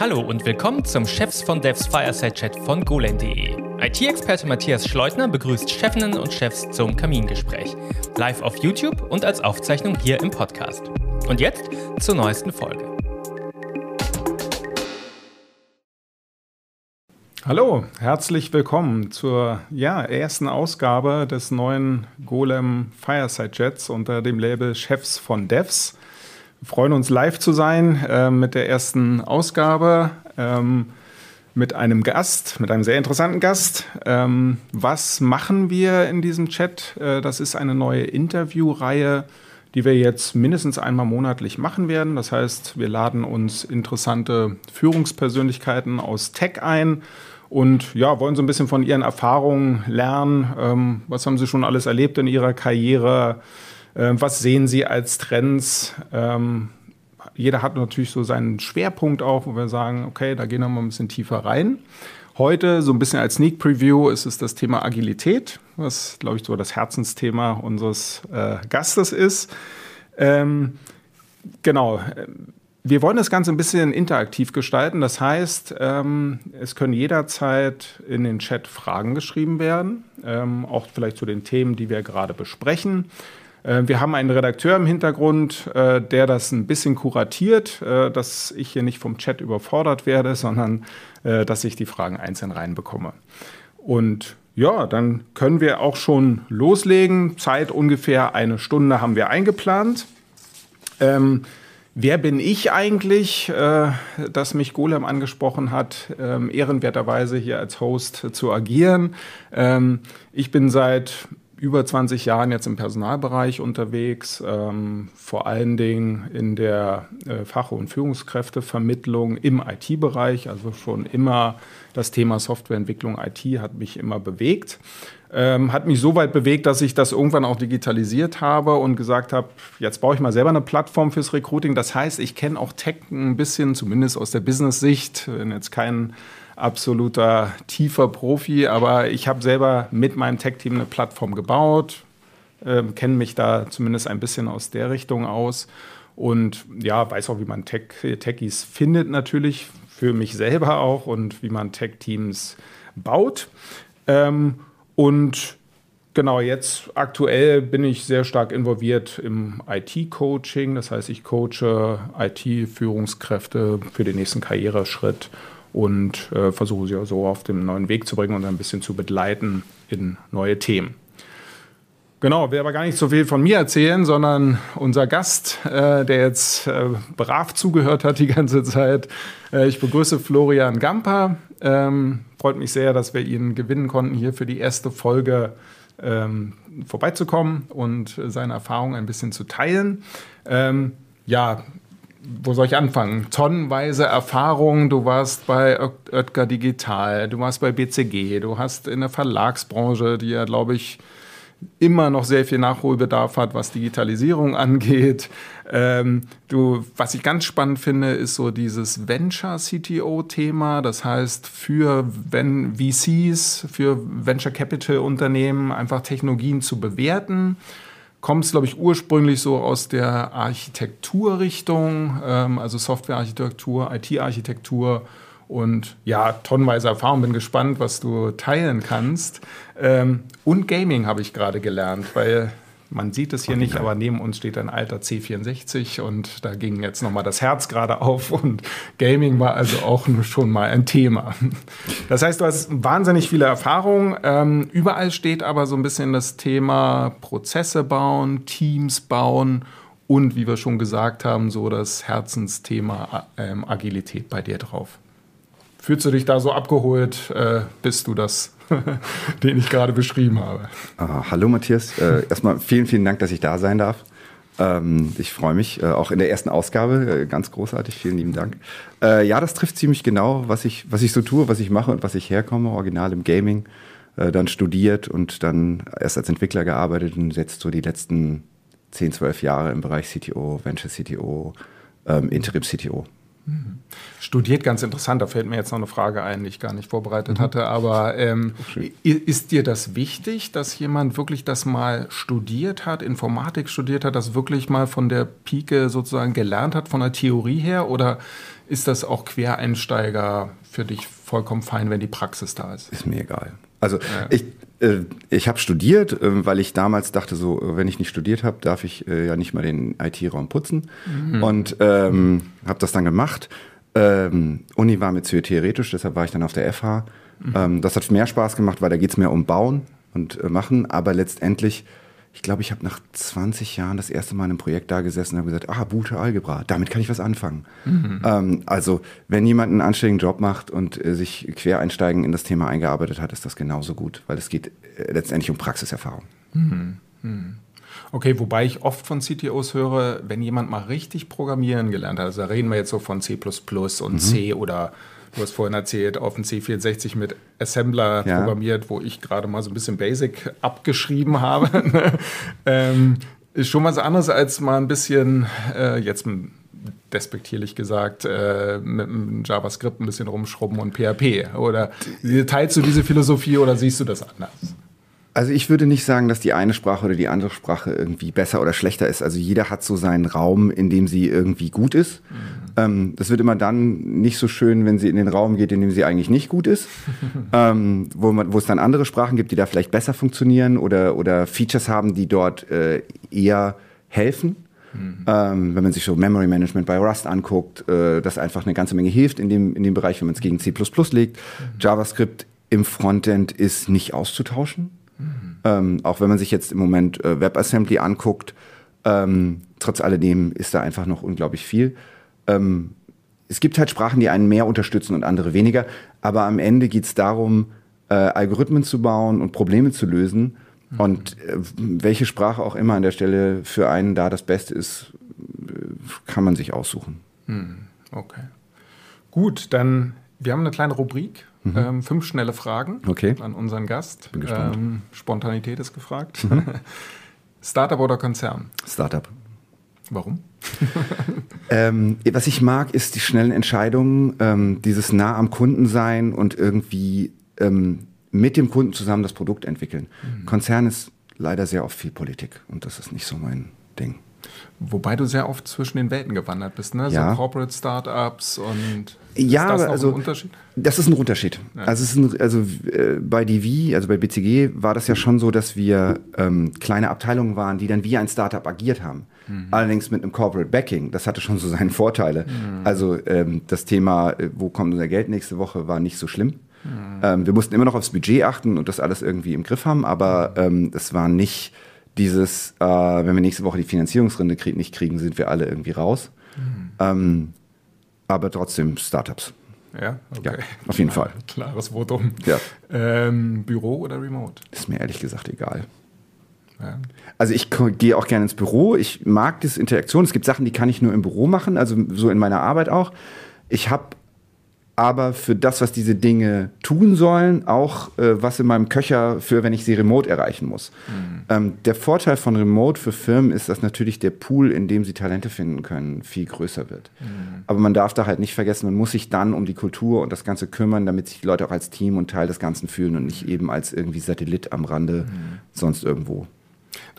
Hallo und willkommen zum Chefs von Devs Fireside Chat von golem.de. IT-Experte Matthias Schleutner begrüßt Chefinnen und Chefs zum Kamingespräch. Live auf YouTube und als Aufzeichnung hier im Podcast. Und jetzt zur neuesten Folge. Hallo, herzlich willkommen zur ja, ersten Ausgabe des neuen Golem Fireside Jets unter dem Label Chefs von Devs. Freuen uns live zu sein äh, mit der ersten Ausgabe, ähm, mit einem Gast, mit einem sehr interessanten Gast. Ähm, was machen wir in diesem Chat? Äh, das ist eine neue Interviewreihe, die wir jetzt mindestens einmal monatlich machen werden. Das heißt, wir laden uns interessante Führungspersönlichkeiten aus Tech ein und ja, wollen so ein bisschen von ihren Erfahrungen lernen. Ähm, was haben sie schon alles erlebt in ihrer Karriere? Ähm, was sehen Sie als Trends? Ähm, jeder hat natürlich so seinen Schwerpunkt auch, wo wir sagen, okay, da gehen wir mal ein bisschen tiefer rein. Heute, so ein bisschen als Sneak Preview, ist es das Thema Agilität, was, glaube ich, so das Herzensthema unseres äh, Gastes ist. Ähm, genau. Wir wollen das Ganze ein bisschen interaktiv gestalten. Das heißt, ähm, es können jederzeit in den Chat Fragen geschrieben werden, ähm, auch vielleicht zu den Themen, die wir gerade besprechen. Äh, wir haben einen Redakteur im Hintergrund, äh, der das ein bisschen kuratiert, äh, dass ich hier nicht vom Chat überfordert werde, sondern dass ich die Fragen einzeln reinbekomme. Und ja, dann können wir auch schon loslegen. Zeit ungefähr eine Stunde haben wir eingeplant. Ähm, wer bin ich eigentlich, äh, dass mich Golem angesprochen hat, ähm, ehrenwerterweise hier als Host zu agieren? Ähm, ich bin seit über 20 Jahren jetzt im Personalbereich unterwegs, ähm, vor allen Dingen in der äh, Fach- und Führungskräftevermittlung im IT-Bereich. Also schon immer das Thema Softwareentwicklung IT hat mich immer bewegt. Ähm, hat mich so weit bewegt, dass ich das irgendwann auch digitalisiert habe und gesagt habe, jetzt baue ich mal selber eine Plattform fürs Recruiting. Das heißt, ich kenne auch Tech ein bisschen, zumindest aus der Business-Sicht, wenn jetzt kein absoluter tiefer Profi, aber ich habe selber mit meinem Tech-Team eine Plattform gebaut, äh, kenne mich da zumindest ein bisschen aus der Richtung aus und ja, weiß auch, wie man Tech, Techies findet natürlich, für mich selber auch und wie man Tech-Teams baut. Ähm, und Genau, jetzt aktuell bin ich sehr stark involviert im IT-Coaching. Das heißt, ich coache IT-Führungskräfte für den nächsten Karriereschritt und äh, versuche sie so auf den neuen Weg zu bringen und ein bisschen zu begleiten in neue Themen. Genau, will aber gar nicht so viel von mir erzählen, sondern unser Gast, äh, der jetzt äh, brav zugehört hat die ganze Zeit. Äh, ich begrüße Florian Gamper. Ähm, freut mich sehr, dass wir ihn gewinnen konnten, hier für die erste Folge ähm, vorbeizukommen und seine Erfahrungen ein bisschen zu teilen. Ähm, ja, wo soll ich anfangen? Tonnenweise Erfahrung. Du warst bei Oetker Digital, du warst bei BCG, du hast in der Verlagsbranche, die ja, glaube ich, immer noch sehr viel Nachholbedarf hat, was Digitalisierung angeht. Ähm, du, was ich ganz spannend finde, ist so dieses Venture-CTO-Thema. Das heißt, für wenn VCs, für Venture Capital Unternehmen einfach Technologien zu bewerten kommt es, glaube ich, ursprünglich so aus der Architekturrichtung, ähm, also Softwarearchitektur, IT-Architektur und ja, tonnenweise Erfahrung. Bin gespannt, was du teilen kannst. Ähm, und Gaming habe ich gerade gelernt, weil man sieht es hier nicht, aber neben uns steht ein alter C64 und da ging jetzt nochmal das Herz gerade auf und Gaming war also auch schon mal ein Thema. Das heißt, du hast wahnsinnig viele Erfahrungen. Ähm, überall steht aber so ein bisschen das Thema Prozesse bauen, Teams bauen und wie wir schon gesagt haben, so das Herzensthema ähm, Agilität bei dir drauf. Fühlst du dich da so abgeholt? Äh, bist du das den ich gerade beschrieben habe. Ah, hallo Matthias, äh, erstmal vielen, vielen Dank, dass ich da sein darf. Ähm, ich freue mich, äh, auch in der ersten Ausgabe, äh, ganz großartig, vielen lieben Dank. Äh, ja, das trifft ziemlich genau, was ich, was ich so tue, was ich mache und was ich herkomme, original im Gaming, äh, dann studiert und dann erst als Entwickler gearbeitet und jetzt so die letzten 10, 12 Jahre im Bereich CTO, Venture CTO, ähm, Interim CTO. Mhm. Studiert ganz interessant, da fällt mir jetzt noch eine Frage ein, die ich gar nicht vorbereitet mhm. hatte. Aber ähm, ist dir das wichtig, dass jemand wirklich das mal studiert hat, Informatik studiert hat, das wirklich mal von der Pike sozusagen gelernt hat, von der Theorie her? Oder ist das auch Quereinsteiger für dich vollkommen fein, wenn die Praxis da ist? Ist mir egal. Also ja. ich, ich habe studiert, äh, weil ich damals dachte, so, wenn ich nicht studiert habe, darf ich äh, ja nicht mal den IT-Raum putzen. Mhm. Und ähm, habe das dann gemacht. Ähm, Uni war mir zu theoretisch, deshalb war ich dann auf der FH. Mhm. Ähm, das hat mehr Spaß gemacht, weil da geht es mehr um Bauen und äh, Machen. Aber letztendlich ich glaube, ich habe nach 20 Jahren das erste Mal in einem Projekt da gesessen und habe gesagt, ah, Boote Algebra, damit kann ich was anfangen. Mhm. Ähm, also, wenn jemand einen anständigen Job macht und äh, sich Quereinsteigen in das Thema eingearbeitet hat, ist das genauso gut, weil es geht äh, letztendlich um Praxiserfahrung. Mhm. Mhm. Okay, wobei ich oft von CTOs höre, wenn jemand mal richtig programmieren gelernt hat, also da reden wir jetzt so von C und mhm. C oder Du hast vorhin erzählt, auf dem C64 mit Assembler ja. programmiert, wo ich gerade mal so ein bisschen Basic abgeschrieben habe. ähm, ist schon was anderes als mal ein bisschen, äh, jetzt despektierlich gesagt, äh, mit dem JavaScript ein bisschen rumschrubben und PHP. Oder teilst du diese Philosophie oder siehst du das anders? Also ich würde nicht sagen, dass die eine Sprache oder die andere Sprache irgendwie besser oder schlechter ist. Also jeder hat so seinen Raum, in dem sie irgendwie gut ist. Mhm. Ähm, das wird immer dann nicht so schön, wenn sie in den Raum geht, in dem sie eigentlich nicht gut ist. ähm, wo, man, wo es dann andere Sprachen gibt, die da vielleicht besser funktionieren oder, oder Features haben, die dort äh, eher helfen. Mhm. Ähm, wenn man sich so Memory Management bei Rust anguckt, äh, das einfach eine ganze Menge hilft in dem, in dem Bereich, wenn man es gegen C legt. Mhm. JavaScript im Frontend ist nicht auszutauschen. Ähm, auch wenn man sich jetzt im Moment äh, WebAssembly anguckt, ähm, trotz alledem ist da einfach noch unglaublich viel. Ähm, es gibt halt Sprachen, die einen mehr unterstützen und andere weniger, aber am Ende geht es darum, äh, Algorithmen zu bauen und Probleme zu lösen. Mhm. Und äh, welche Sprache auch immer an der Stelle für einen da das Beste ist, kann man sich aussuchen. Mhm. Okay. Gut, dann wir haben eine kleine Rubrik Mhm. Ähm, fünf schnelle Fragen okay. an unseren Gast. Bin gespannt. Ähm, Spontanität ist gefragt. Mhm. Startup oder Konzern? Startup. Warum? ähm, was ich mag, ist die schnellen Entscheidungen, ähm, dieses nah am Kunden sein und irgendwie ähm, mit dem Kunden zusammen das Produkt entwickeln. Mhm. Konzern ist leider sehr oft viel Politik und das ist nicht so mein Ding. Wobei du sehr oft zwischen den Welten gewandert bist, ne? Ja. So Corporate Startups und ja, ist das also, ein Unterschied? Das ist ein Unterschied. Ja. Also, ein, also äh, bei DV, also bei BCG, war das ja schon so, dass wir ähm, kleine Abteilungen waren, die dann wie ein Startup agiert haben. Mhm. Allerdings mit einem Corporate Backing. Das hatte schon so seine Vorteile. Mhm. Also ähm, das Thema, äh, wo kommt unser Geld nächste Woche, war nicht so schlimm. Mhm. Ähm, wir mussten immer noch aufs Budget achten und das alles irgendwie im Griff haben, aber ähm, es war nicht dieses, äh, wenn wir nächste Woche die Finanzierungsrunde krieg nicht kriegen, sind wir alle irgendwie raus. Mhm. Ähm, aber trotzdem Startups. Ja, okay. Ja, auf jeden Fall. Klares Votum. Ja. Ähm, Büro oder Remote? Ist mir ehrlich gesagt egal. Ja. Also ich gehe auch gerne ins Büro. Ich mag diese Interaktion. Es gibt Sachen, die kann ich nur im Büro machen, also so in meiner Arbeit auch. Ich habe aber für das, was diese Dinge tun sollen, auch äh, was in meinem Köcher für, wenn ich sie remote erreichen muss. Mhm. Ähm, der Vorteil von Remote für Firmen ist, dass natürlich der Pool, in dem sie Talente finden können, viel größer wird. Mhm. Aber man darf da halt nicht vergessen, man muss sich dann um die Kultur und das Ganze kümmern, damit sich die Leute auch als Team und Teil des Ganzen fühlen und nicht eben als irgendwie Satellit am Rande mhm. sonst irgendwo.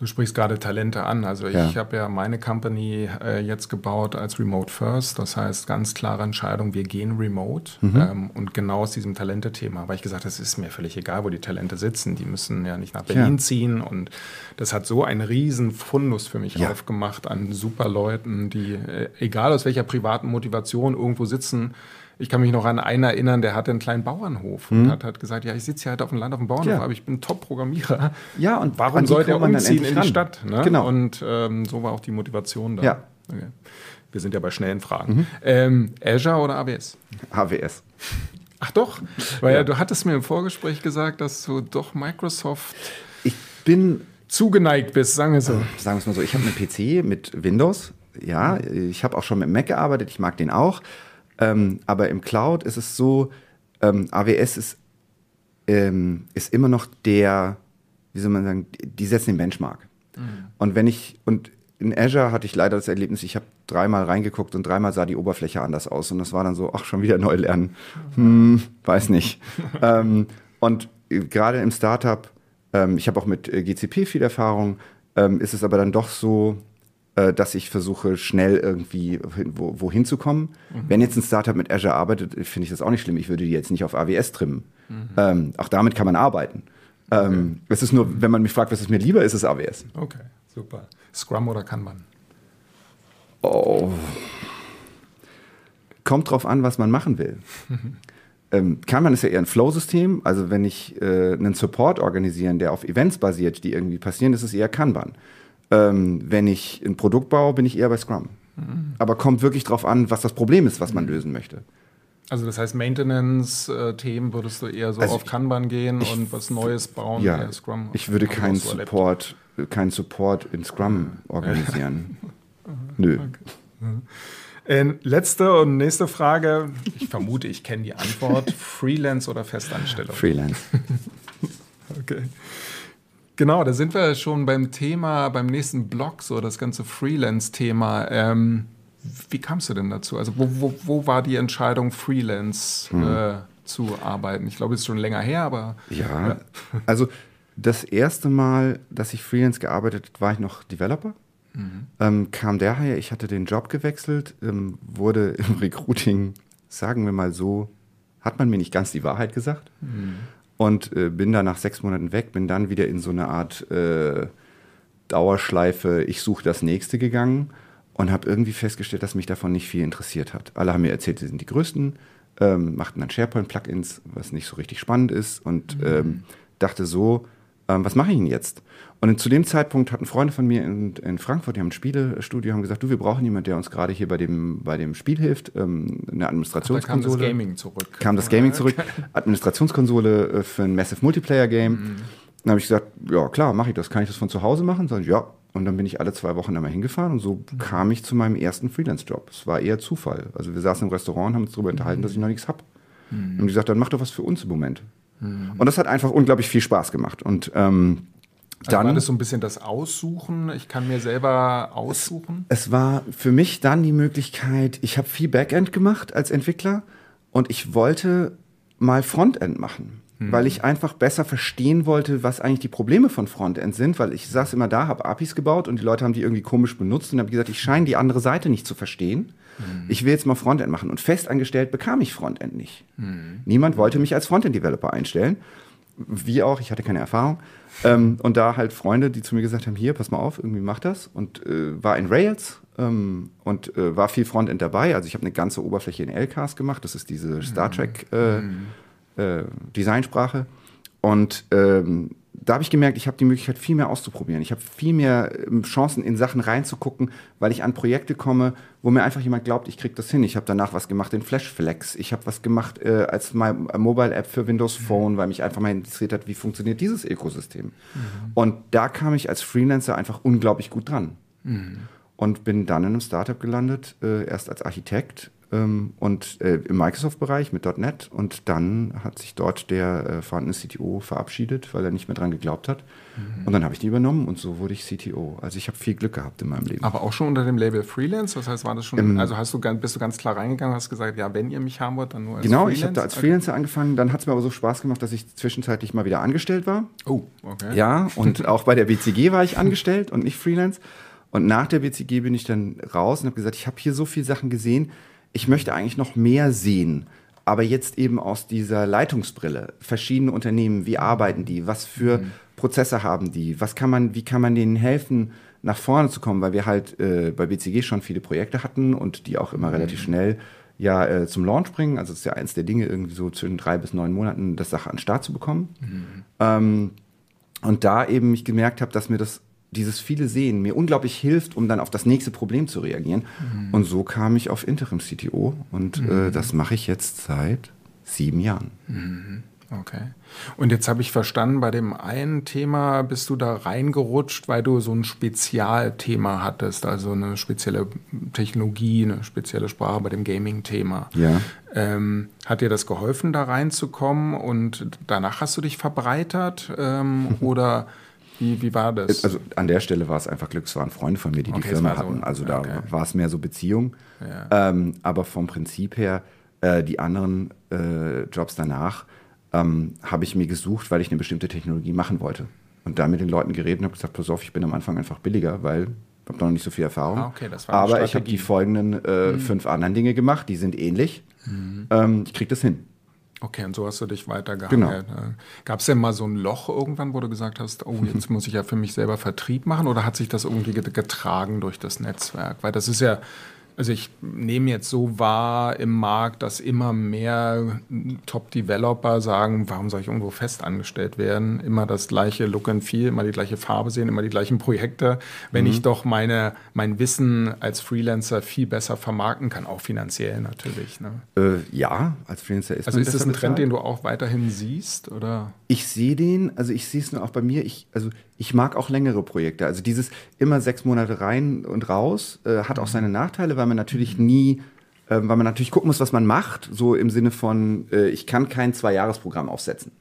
Du sprichst gerade Talente an. Also ich ja. habe ja meine Company äh, jetzt gebaut als Remote First. Das heißt, ganz klare Entscheidung, wir gehen remote. Mhm. Ähm, und genau aus diesem Talente-Thema, weil ich gesagt das ist mir völlig egal, wo die Talente sitzen. Die müssen ja nicht nach Berlin ja. ziehen. Und das hat so einen riesen Fundus für mich ja. aufgemacht an super Leuten, die, äh, egal aus welcher privaten Motivation, irgendwo sitzen, ich kann mich noch an einen erinnern, der hatte einen kleinen Bauernhof und mhm. hat, hat gesagt, ja, ich sitze hier halt auf dem Land auf dem Bauernhof, ja. aber ich bin Top-Programmierer. Ja, und warum sollte er umziehen in die Stadt? Ne? Genau. Und ähm, so war auch die Motivation da. Ja. Okay. Wir sind ja bei schnellen Fragen. Mhm. Ähm, Azure oder AWS? AWS. Ach doch, weil ja. du hattest mir im Vorgespräch gesagt, dass du doch Microsoft ich bin zugeneigt bist, sagen wir so. Sagen wir es mal so, ich habe einen PC mit Windows. Ja, ich habe auch schon mit Mac gearbeitet, ich mag den auch. Ähm, aber im Cloud ist es so, ähm, AWS ist, ähm, ist immer noch der, wie soll man sagen, die setzen den Benchmark. Mhm. Und wenn ich, und in Azure hatte ich leider das Erlebnis, ich habe dreimal reingeguckt und dreimal sah die Oberfläche anders aus. Und das war dann so, ach, schon wieder neu lernen. Hm, weiß nicht. ähm, und gerade im Startup, ähm, ich habe auch mit äh, GCP viel Erfahrung, ähm, ist es aber dann doch so, äh, dass ich versuche, schnell irgendwie wo, wohin zu kommen. Mhm. Wenn jetzt ein Startup mit Azure arbeitet, finde ich das auch nicht schlimm. Ich würde die jetzt nicht auf AWS trimmen. Mhm. Ähm, auch damit kann man arbeiten. Okay. Ähm, es ist nur, wenn man mich fragt, was ist mir lieber, ist es AWS. Okay, super. Scrum oder Kanban? Oh. Kommt drauf an, was man machen will. ähm, Kanban ist ja eher ein Flow-System. Also wenn ich äh, einen Support organisieren, der auf Events basiert, die irgendwie passieren, ist es eher Kanban. Ähm, wenn ich ein Produkt baue, bin ich eher bei Scrum. Mhm. Aber kommt wirklich drauf an, was das Problem ist, was man mhm. lösen möchte. Also das heißt, Maintenance-Themen würdest du eher so also auf Kanban gehen ich, und was Neues bauen, ja, eher Scrum. Ich würde keinen Support, keinen Support in Scrum organisieren. Nö. Okay. Äh, letzte und nächste Frage. Ich vermute, ich kenne die Antwort. Freelance oder Festanstellung? Freelance. okay. Genau, da sind wir schon beim Thema, beim nächsten Blog, so das ganze Freelance-Thema. Ähm, wie kamst du denn dazu? Also wo, wo, wo war die Entscheidung, Freelance hm. äh, zu arbeiten? Ich glaube, es ist schon länger her, aber... Ja, ja. also das erste Mal, dass ich Freelance gearbeitet habe, war ich noch Developer. Mhm. Ähm, kam daher, ich hatte den Job gewechselt, ähm, wurde im Recruiting, sagen wir mal so, hat man mir nicht ganz die Wahrheit gesagt. Mhm. Und äh, bin dann nach sechs Monaten weg, bin dann wieder in so eine Art äh, Dauerschleife, ich suche das nächste gegangen und habe irgendwie festgestellt, dass mich davon nicht viel interessiert hat. Alle haben mir erzählt, sie sind die Größten, ähm, machten dann SharePoint-Plugins, was nicht so richtig spannend ist und mhm. ähm, dachte so, ähm, was mache ich denn jetzt? Und zu dem Zeitpunkt hatten Freunde von mir in, in, Frankfurt, die haben ein Spielestudio, haben gesagt, du, wir brauchen jemanden, der uns gerade hier bei dem, bei dem Spiel hilft, ähm, eine Administrationskonsole. Ach, da kam das Gaming zurück. Kam das Gaming zurück, Administrationskonsole äh, für ein Massive Multiplayer Game. Mhm. Dann habe ich gesagt, ja klar, mache ich das. Kann ich das von zu Hause machen? Sag ich, ja. Und dann bin ich alle zwei Wochen einmal hingefahren und so mhm. kam ich zu meinem ersten Freelance-Job. Es war eher Zufall. Also wir saßen im Restaurant und haben uns darüber unterhalten, dass ich noch nichts habe. Mhm. Und die gesagt, dann mach doch was für uns im Moment. Mhm. Und das hat einfach unglaublich viel Spaß gemacht. Und ähm, also dann war das so ein bisschen das Aussuchen. Ich kann mir selber aussuchen. Es, es war für mich dann die Möglichkeit, ich habe viel Backend gemacht als Entwickler und ich wollte mal Frontend machen, mhm. weil ich einfach besser verstehen wollte, was eigentlich die Probleme von Frontend sind, weil ich saß immer da, habe APIs gebaut und die Leute haben die irgendwie komisch benutzt und habe gesagt, ich scheine die andere Seite nicht zu verstehen. Mhm. Ich will jetzt mal Frontend machen und festangestellt bekam ich Frontend nicht. Mhm. Niemand wollte mich als Frontend-Developer einstellen. Wie auch, ich hatte keine Erfahrung. Ähm, und da halt Freunde, die zu mir gesagt haben, hier, pass mal auf, irgendwie mach das. Und äh, war in Rails ähm, und äh, war viel Frontend dabei. Also ich habe eine ganze Oberfläche in LCAS gemacht. Das ist diese Star. Trek äh, mhm. äh, Designsprache. Und ähm, da habe ich gemerkt, ich habe die Möglichkeit, viel mehr auszuprobieren. Ich habe viel mehr ähm, Chancen, in Sachen reinzugucken, weil ich an Projekte komme, wo mir einfach jemand glaubt, ich kriege das hin. Ich habe danach was gemacht in Flashflex. Ich habe was gemacht äh, als Mobile-App für Windows mhm. Phone, weil mich einfach mal interessiert hat, wie funktioniert dieses Ökosystem. Mhm. Und da kam ich als Freelancer einfach unglaublich gut dran. Mhm. Und bin dann in einem Startup gelandet, äh, erst als Architekt, ähm, und äh, im Microsoft-Bereich mit .NET und dann hat sich dort der äh, vorhandene CTO verabschiedet, weil er nicht mehr dran geglaubt hat. Mhm. Und dann habe ich die übernommen und so wurde ich CTO. Also ich habe viel Glück gehabt in meinem Leben. Aber auch schon unter dem Label Freelance? Das heißt, war das schon, ähm, also hast du, bist du ganz klar reingegangen, hast gesagt, ja, wenn ihr mich haben wollt, dann nur als Genau, Freelance? ich habe da als Freelancer angefangen, dann hat es mir aber so Spaß gemacht, dass ich zwischenzeitlich mal wieder angestellt war. Oh, okay. Ja, und auch bei der BCG war ich angestellt und nicht Freelance. Und nach der BCG bin ich dann raus und habe gesagt, ich habe hier so viele Sachen gesehen, ich möchte eigentlich noch mehr sehen. Aber jetzt eben aus dieser Leitungsbrille. Verschiedene Unternehmen, wie arbeiten die? Was für mhm. Prozesse haben die? Was kann man, wie kann man denen helfen, nach vorne zu kommen? Weil wir halt äh, bei BCG schon viele Projekte hatten und die auch immer mhm. relativ schnell ja äh, zum Launch bringen. Also es ist ja eins der Dinge, irgendwie so zwischen drei bis neun Monaten das Sache an den Start zu bekommen. Mhm. Ähm, und da eben ich gemerkt habe, dass mir das dieses viele Sehen mir unglaublich hilft, um dann auf das nächste Problem zu reagieren. Mhm. Und so kam ich auf Interim CTO und äh, mhm. äh, das mache ich jetzt seit sieben Jahren. Mhm. Okay. Und jetzt habe ich verstanden, bei dem einen Thema bist du da reingerutscht, weil du so ein Spezialthema hattest, also eine spezielle Technologie, eine spezielle Sprache bei dem Gaming-Thema. Ja. Ähm, hat dir das geholfen, da reinzukommen und danach hast du dich verbreitert? Ähm, oder Wie, wie war das? Also an der Stelle war es einfach Glück, es waren Freunde von mir, die Okay, die Firma so- hatten. Also da okay. war es mehr so Beziehung. Ja. Ähm, aber vom Prinzip her, äh, die anderen äh, Jobs danach ähm, habe ich mir gesucht, weil ich eine bestimmte Technologie machen wollte. Und da mit den Leuten geredet und habe gesagt, pass auf, ich bin am Anfang einfach billiger, weil ich habe noch nicht so viel Erfahrung. Ah, okay, aber ich habe. Mhm. die folgenden äh, fünf anderen Dinge gemacht, die sind ähnlich. Ähm, ich kriege das hin. Okay, und so hast du dich Genau. weitergehangelt. Gab es denn mal so ein Loch irgendwann, wo du gesagt hast, oh, jetzt muss ich ja für mich selber Vertrieb machen? Oder hat sich das irgendwie get- getragen durch das Netzwerk? Weil das ist ja, also ich nehme jetzt so wahr im Markt, dass immer mehr Top-Developer sagen, warum soll ich irgendwo fest angestellt werden? Immer das gleiche Look and Feel, immer die gleiche Farbe sehen, immer die gleichen Projekte. Wenn Mhm. ich doch meine, mein Wissen als Freelancer viel besser vermarkten kann, auch finanziell natürlich. Ne? Äh, ja, als Freelancer ist Also man ist das ein Trend, bezahlt. den du auch weiterhin siehst? Oder? Ich sehe den, also ich sehe es nur auch bei mir. Ich, also ich mag auch längere Projekte. Also dieses immer sechs Monate rein und raus äh, hat auch seine Nachteile, weil man natürlich nie, äh, weil man natürlich gucken muss, was man macht. So im Sinne von, äh, ich kann kein Zwei-Jahres-Programm aufsetzen.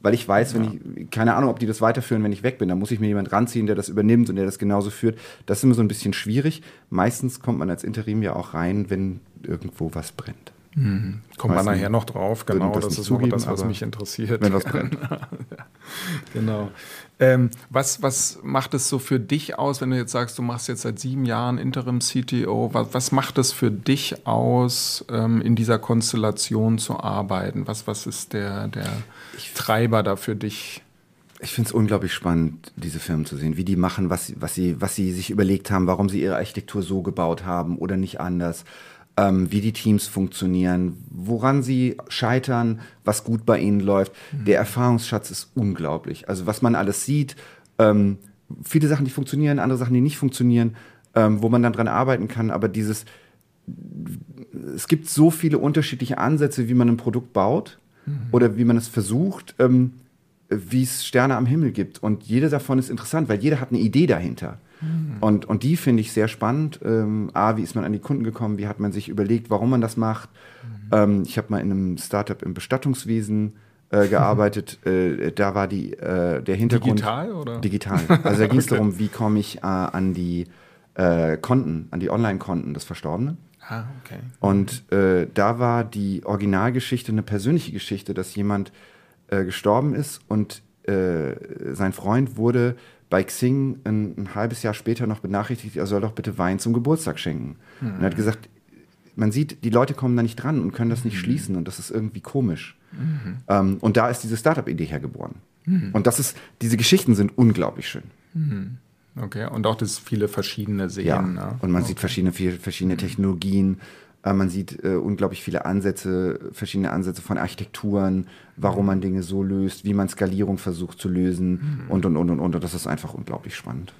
Weil ich weiß, wenn ich, keine Ahnung, ob die das weiterführen, wenn ich weg bin, dann muss ich mir jemand ranziehen, der das übernimmt und der das genauso führt. Das ist immer so ein bisschen schwierig. Meistens kommt man als Interim ja auch rein, wenn irgendwo was brennt. Kommt man nachher noch drauf, genau. das Das ist zugeben, das, was mich interessiert. Wenn was brennt. Genau. Ähm, was, was macht es so für dich aus, wenn du jetzt sagst, du machst jetzt seit sieben Jahren Interim-CTO? Was, was macht es für dich aus, ähm, in dieser Konstellation zu arbeiten? Was, was ist der, der Treiber da für dich? Ich finde es unglaublich spannend, diese Firmen zu sehen, wie die machen, was, was, sie, was sie sich überlegt haben, warum sie ihre Architektur so gebaut haben oder nicht anders, ähm, wie die Teams funktionieren, woran sie scheitern, was gut bei ihnen läuft. Der Erfahrungsschatz ist unglaublich. Also was man alles sieht, ähm, viele Sachen, die funktionieren, andere Sachen, die nicht funktionieren, ähm, wo man dann dran arbeiten kann, aber dieses, es gibt so viele unterschiedliche Ansätze, wie man ein Produkt baut oder wie man es versucht, ähm, wie es Sterne am Himmel gibt. Und jede davon ist interessant, weil jeder hat eine Idee dahinter. Und, und die finde ich sehr spannend. Ähm, A, wie ist man an die Kunden gekommen? Wie hat man sich überlegt, warum man das macht? Ähm, ich habe mal in einem Startup im Bestattungswesen äh, gearbeitet. Äh, da war die, äh, der Hintergrund. Digital, oder? Digital. Also da ging es darum, wie komme ich äh, an die äh, Konten, an die Online-Konten des Verstorbenen. Ah, okay. Und äh, da war die Originalgeschichte eine persönliche Geschichte, dass jemand äh, gestorben ist und äh, sein Freund wurde bei Xing ein, ein halbes Jahr später noch benachrichtigt, er soll doch bitte Wein zum Geburtstag schenken. Und er hat gesagt, man sieht, die Leute kommen da nicht dran und können das nicht schließen und das ist irgendwie komisch. Ähm, und da ist diese Startup-Idee hergeboren. Und das ist, diese Geschichten sind unglaublich schön. Okay, und auch das viele verschiedene sehen. Ja, ne? und man sieht verschiedene, viel- verschiedene Technologien, äh, man sieht äh, unglaublich viele Ansätze, verschiedene Ansätze von Architekturen, warum man Dinge so löst, wie man Skalierung versucht zu lösen und, und, und, und, und. Und das ist einfach unglaublich spannend.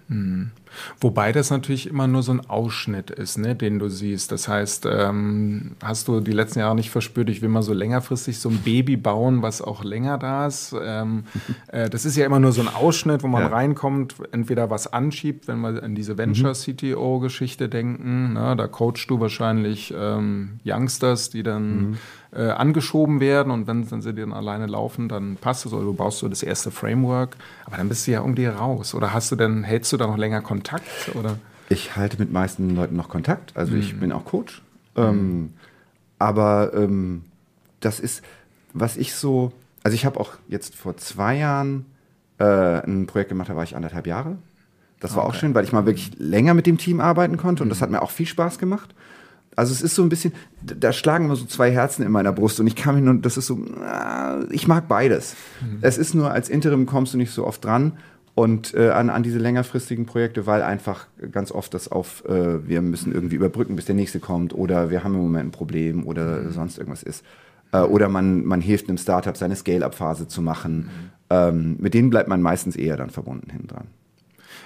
Wobei das natürlich immer nur so ein Ausschnitt ist, ne, den du siehst. Das heißt, ähm, hast du die letzten Jahre nicht verspürt, ich will mal so längerfristig so ein Baby bauen, was auch länger da ist. Ähm, äh, das ist ja immer nur so ein Ausschnitt, wo man Ja. reinkommt, entweder was anschiebt, wenn wir an diese Venture-CTO-Geschichte denken. Ne, da coachst du wahrscheinlich ähm, Youngsters, die dann äh, angeschoben werden und wenn, wenn sie dann alleine laufen, dann passt es oder du baust so das erste Framework, aber dann bist du ja irgendwie raus. Oder hast du denn, hältst du da noch länger Kontakt? Oder? Ich halte mit meisten Leuten noch Kontakt. Also ich bin auch Coach. Ähm, aber ähm, das ist, was ich so, also ich habe auch jetzt vor zwei Jahren äh, ein Projekt gemacht, da war ich anderthalb Jahre. Das war auch Okay. schön, weil ich mal wirklich länger mit dem Team arbeiten konnte und das hat mir auch viel Spaß gemacht. Also es ist so ein bisschen, da schlagen immer so zwei Herzen in meiner Brust und ich kann mich nur, das ist so, ah, ich mag beides. Es ist nur, als Interim kommst du nicht so oft dran und äh, an, an diese längerfristigen Projekte, weil einfach ganz oft das auf, äh, wir müssen irgendwie überbrücken, bis der nächste kommt oder wir haben im Moment ein Problem oder sonst irgendwas ist. Äh, oder man, man hilft einem Startup, seine Scale-Up-Phase zu machen. Ähm, mit denen bleibt man meistens eher dann verbunden hin dran.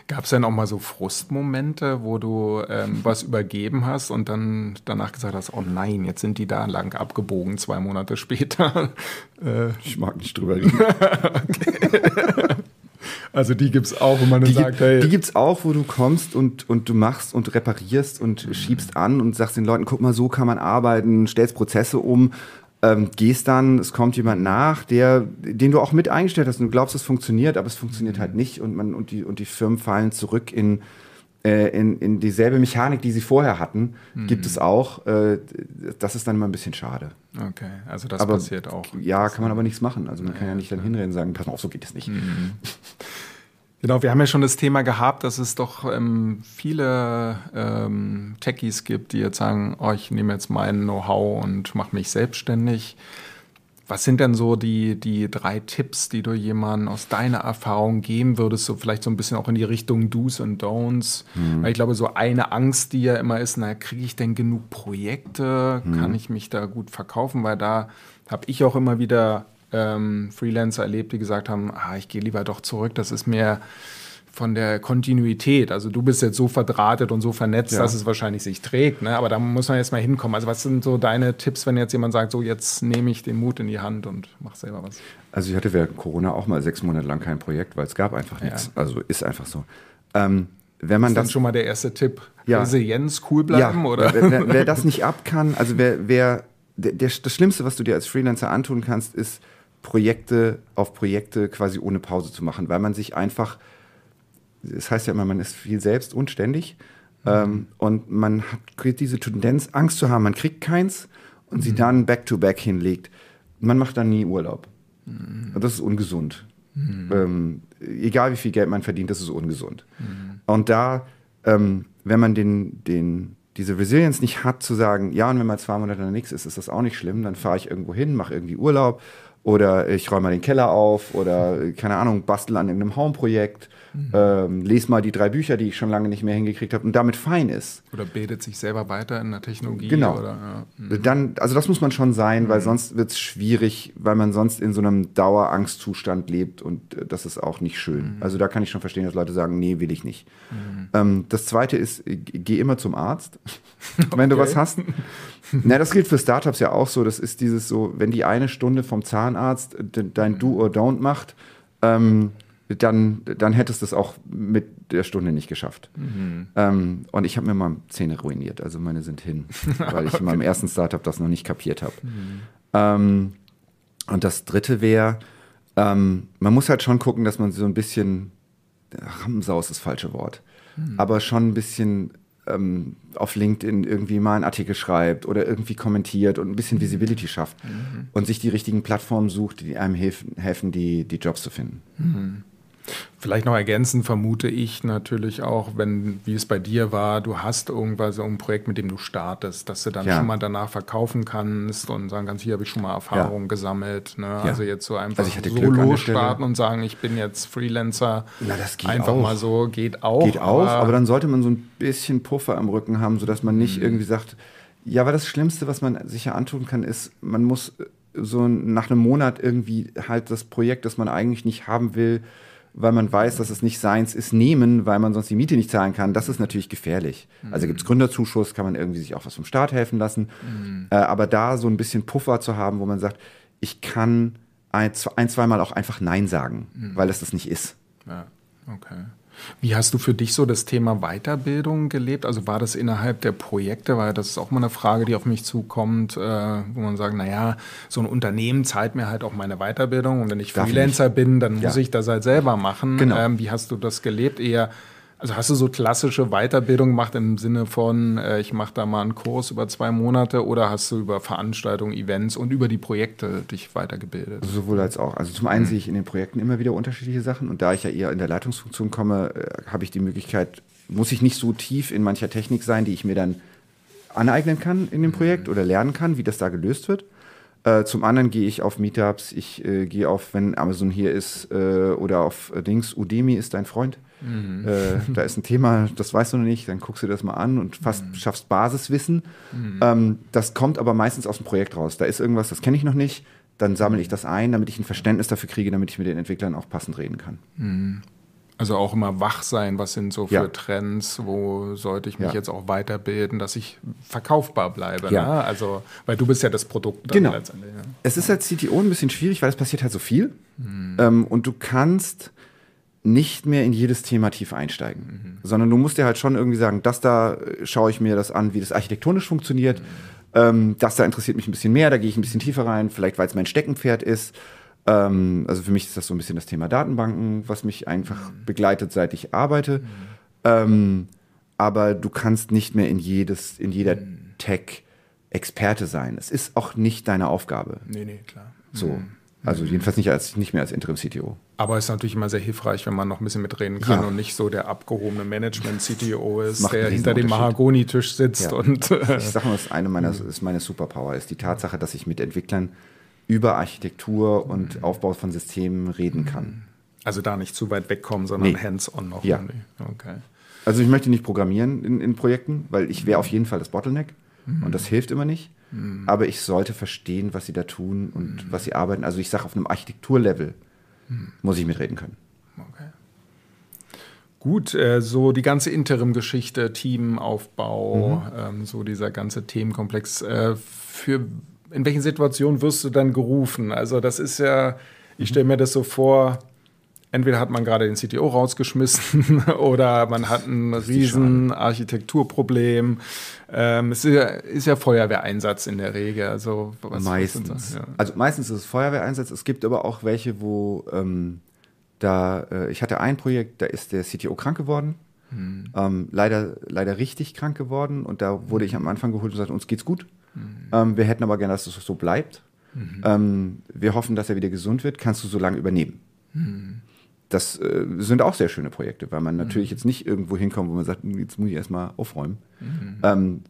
Gab es denn auch mal so Frustmomente, wo du ähm, was übergeben hast und dann danach gesagt hast, oh nein, jetzt sind die da lang abgebogen, zwei Monate später? äh, Ich mag nicht drüber reden. also die gibt es auch, wo man dann Die, sagt, gibt- hey, die gibt's auch, wo du kommst und, und du machst und reparierst und schiebst an und sagst den Leuten, guck mal, so kann man arbeiten, stellst Prozesse um. Ähm, gehst dann, es kommt jemand nach, der, den du auch mit eingestellt hast und du glaubst, es funktioniert, aber es funktioniert halt nicht und man und die und die Firmen fallen zurück in äh, in, in dieselbe Mechanik, die sie vorher hatten, mhm. gibt es auch. Äh, das ist dann immer ein bisschen schade. Okay, also das aber, passiert auch. Ja, kann man aber nichts machen. Also man ja, kann ja nicht dann hinreden und sagen, pass mal auf, so geht es nicht. Mhm. Genau, wir haben ja schon das Thema gehabt, dass es doch ähm, viele ähm, Techies gibt, die jetzt sagen, oh, ich nehme jetzt mein Know-how und mache mich selbstständig. Was sind denn so die, die drei Tipps, die du jemandem aus deiner Erfahrung geben würdest, so vielleicht so ein bisschen auch in die Richtung Do's und Don'ts? Mhm. Weil ich glaube, so eine Angst, die ja immer ist, na, kriege ich denn genug Projekte? Mhm. Kann ich mich da gut verkaufen? Weil da habe ich auch immer wieder ähm, Freelancer erlebt, die gesagt haben, ah, ich gehe lieber doch zurück, das ist mir von der Kontinuität. Also du bist jetzt so verdrahtet und so vernetzt, ja. dass es wahrscheinlich sich trägt. Ne? Aber da muss man jetzt mal hinkommen. Also was sind so deine Tipps, wenn jetzt jemand sagt, so jetzt nehme ich den Mut in die Hand und mach selber was? Also ich hatte während Corona auch mal sechs Monate lang kein Projekt, weil es gab einfach nichts. Ja. Also ist einfach so. Ähm, wenn man ist das schon mal der erste Tipp. Ja. Resilienz, cool bleiben ja. oder? Wer, wer, wer, das nicht ab kann, also wer, wer der, der, das Schlimmste, was du dir als Freelancer antun kannst, ist Projekte auf Projekte quasi ohne Pause zu machen, weil man sich einfach das heißt ja immer, man ist viel selbst und ständig. Mhm. Ähm, und man hat, diese Tendenz, Angst zu haben, man kriegt keins und mhm. sie dann back-to-back -back hinlegt. Man macht dann nie Urlaub. Mhm. Und das ist ungesund. Mhm. Ähm, egal wie viel Geld man verdient, das ist ungesund. Mhm. Und da, ähm, wenn man den, den, diese Resilience nicht hat, zu sagen, ja, und wenn mal zwei Monate nichts ist, ist das auch nicht schlimm, dann fahre ich irgendwo hin, mache irgendwie Urlaub oder ich räume mal den Keller auf oder, keine Ahnung, bastel an irgendeinem Home-Projekt Mhm. Ähm, les mal die drei Bücher, die ich schon lange nicht mehr hingekriegt habe und damit fein ist. Oder bildet sich selber weiter in der Technologie. Genau. Oder, ja. mhm. Dann, also das muss man schon sein, mhm. weil sonst wird es schwierig, weil man sonst in so einem Dauerangstzustand lebt und äh, das ist auch nicht schön. Mhm. Also da kann ich schon verstehen, dass Leute sagen, nee, will ich nicht. Mhm. Ähm, das zweite ist, geh immer zum Arzt, wenn du was hast. Na, das gilt für Startups ja auch so. Das ist dieses so, wenn die eine Stunde vom Zahnarzt dein Do or Don't macht, ähm, dann, dann hättest du es auch mit der Stunde nicht geschafft. Mhm. Ähm, und ich habe mir mal Zähne ruiniert, also meine sind hin, weil ich okay. in meinem ersten Startup das noch nicht kapiert habe. Mhm. Ähm, und das dritte wäre, ähm, man muss halt schon gucken, dass man so ein bisschen, Rammensau ist das falsche Wort, mhm. aber schon ein bisschen ähm, auf LinkedIn irgendwie mal einen Artikel schreibt oder irgendwie kommentiert und ein bisschen mhm. Visibility schafft mhm. und sich die richtigen Plattformen sucht, die einem helfen, helfen die, die Jobs zu finden. Mhm. Vielleicht noch ergänzend vermute ich natürlich auch, wenn, wie es bei dir war, du hast irgendwas so ein Projekt, mit dem du startest, dass du dann ja. schon mal danach verkaufen kannst und sagen kannst, hier habe ich schon mal Erfahrung ja. gesammelt. Ne? Ja. Also jetzt so einfach also so losstarten und sagen, ich bin jetzt Freelancer. Na, das geht einfach auch. mal so, geht auch. Geht auch, aber, aber, dann sollte man so ein bisschen Puffer am Rücken haben, sodass man nicht mhm. irgendwie sagt, ja, aber das Schlimmste, was man sich ja antun kann, ist, man muss so nach einem Monat irgendwie halt das Projekt, das man eigentlich nicht haben will, weil man weiß, dass es nicht seins ist, nehmen, weil man sonst die Miete nicht zahlen kann, das ist natürlich gefährlich. Mhm. Also gibt es Gründerzuschuss, kann man irgendwie sich auch was vom Staat helfen lassen. Mhm. Äh, aber da so ein bisschen Puffer zu haben, wo man sagt, ich kann ein, zweimal auch einfach Nein sagen, mhm. weil es das nicht ist. Ja, okay. Wie hast du für dich so das Thema Weiterbildung gelebt? Also war das innerhalb der Projekte, weil das ist auch mal eine Frage, die auf mich zukommt, äh, wo man sagt, naja, so ein Unternehmen zahlt mir halt auch meine Weiterbildung und wenn ich Darf Freelancer ich? bin, dann muss ich das halt selber machen. Genau. Ähm, wie hast du das gelebt? Eher also hast du so klassische Weiterbildung gemacht im Sinne von, äh, ich mache da mal einen Kurs über zwei Monate oder hast du über Veranstaltungen, Events und über die Projekte dich weitergebildet? Sowohl als auch. Also zum einen mhm. sehe ich in den Projekten immer wieder unterschiedliche Sachen und da ich ja eher in der Leitungsfunktion komme, äh, habe ich die Möglichkeit, muss ich nicht so tief in mancher Technik sein, die ich mir dann aneignen kann in dem Projekt mhm. oder lernen kann, wie das da gelöst wird. Äh, zum anderen gehe ich auf Meetups, ich äh, gehe auf, wenn Amazon hier ist, äh, oder auf äh, Dings, Udemy ist dein Freund. Mhm. Äh, da ist ein Thema, das weißt du noch nicht, dann guckst du das mal an und fast mhm. schaffst Basiswissen. Mhm. Ähm, das kommt aber meistens aus dem Projekt raus. Da ist irgendwas, das kenne ich noch nicht, dann sammle ich das ein, damit ich ein Verständnis dafür kriege, damit ich mit den Entwicklern auch passend reden kann. Mhm. Also auch immer wach sein, was sind so für ja. Trends, wo sollte ich mich ja. jetzt auch weiterbilden, dass ich verkaufbar bleibe. Ja. Ne? Also, weil du bist ja das Produkt. genau. letztendlich. Ja. Es ist als CTO ein bisschen schwierig, weil es passiert halt so viel. Mhm. Ähm, und du kannst nicht mehr in jedes Thema tief einsteigen, mhm. sondern du musst dir halt schon irgendwie sagen, das da äh, schaue ich mir das an, wie das architektonisch funktioniert. Mhm. Ähm, das da interessiert mich ein bisschen mehr, da gehe ich ein bisschen tiefer rein, vielleicht weil es mein Steckenpferd ist. Ähm, also für mich ist das so ein bisschen das Thema Datenbanken, was mich einfach mhm. begleitet, seit ich arbeite. Mhm. Ähm, aber du kannst nicht mehr in jedes, in jeder mhm. Tech Experte sein. Es ist auch nicht deine Aufgabe. Nee, nee, klar. So. Mhm. Also jedenfalls nicht, als, nicht mehr als Interim-CTO. Aber es ist natürlich immer sehr hilfreich, wenn man noch ein bisschen mitreden kann ja. und nicht so der abgehobene Management-CTO ist, der hinter dem Mahagoni-Tisch sitzt. Ja. Und, äh ich sage mal, das ist eine meiner ist meine Superpower, ist die Tatsache, dass ich mit Entwicklern über Architektur und mhm. Aufbau von Systemen reden kann. Also da nicht zu weit wegkommen, sondern nee. hands-on noch. Ja. Okay. Also ich möchte nicht programmieren in, in Projekten, weil ich wäre auf jeden Fall das Bottleneck mhm. und das hilft immer nicht. Mhm. Aber ich sollte verstehen, was sie da tun und mhm. was sie arbeiten. Also ich sage, auf einem Architekturlevel mhm. muss ich mitreden können. Okay. Gut, äh, so die ganze Interim-Geschichte, Teamaufbau, mhm. ähm, so dieser ganze Themenkomplex. Äh, für in welchen Situationen wirst du dann gerufen? Also das ist ja, ich stelle mir das so vor, entweder hat man gerade den CTO rausgeschmissen oder man hat ein riesen Architekturproblem. Ähm, es ist ja, ist ja, Feuerwehreinsatz in der Regel. Also was, meistens. Was ja. Also meistens ist es Feuerwehreinsatz. Es gibt aber auch welche, wo ähm, da, äh, ich hatte ein Projekt, da ist der CTO krank geworden. Hm. Ähm, leider, leider richtig krank geworden und da wurde ich am Anfang geholt und gesagt, uns geht's gut. Hm. wir hätten aber gerne, dass es so bleibt. Mhm. wir hoffen, dass er wieder gesund wird. Kannst du so lange übernehmen? Mhm das äh, sind auch sehr schöne Projekte, weil man natürlich mhm. jetzt nicht irgendwo hinkommt, wo man sagt, jetzt muss ich erstmal aufräumen. Mhm. Ähm,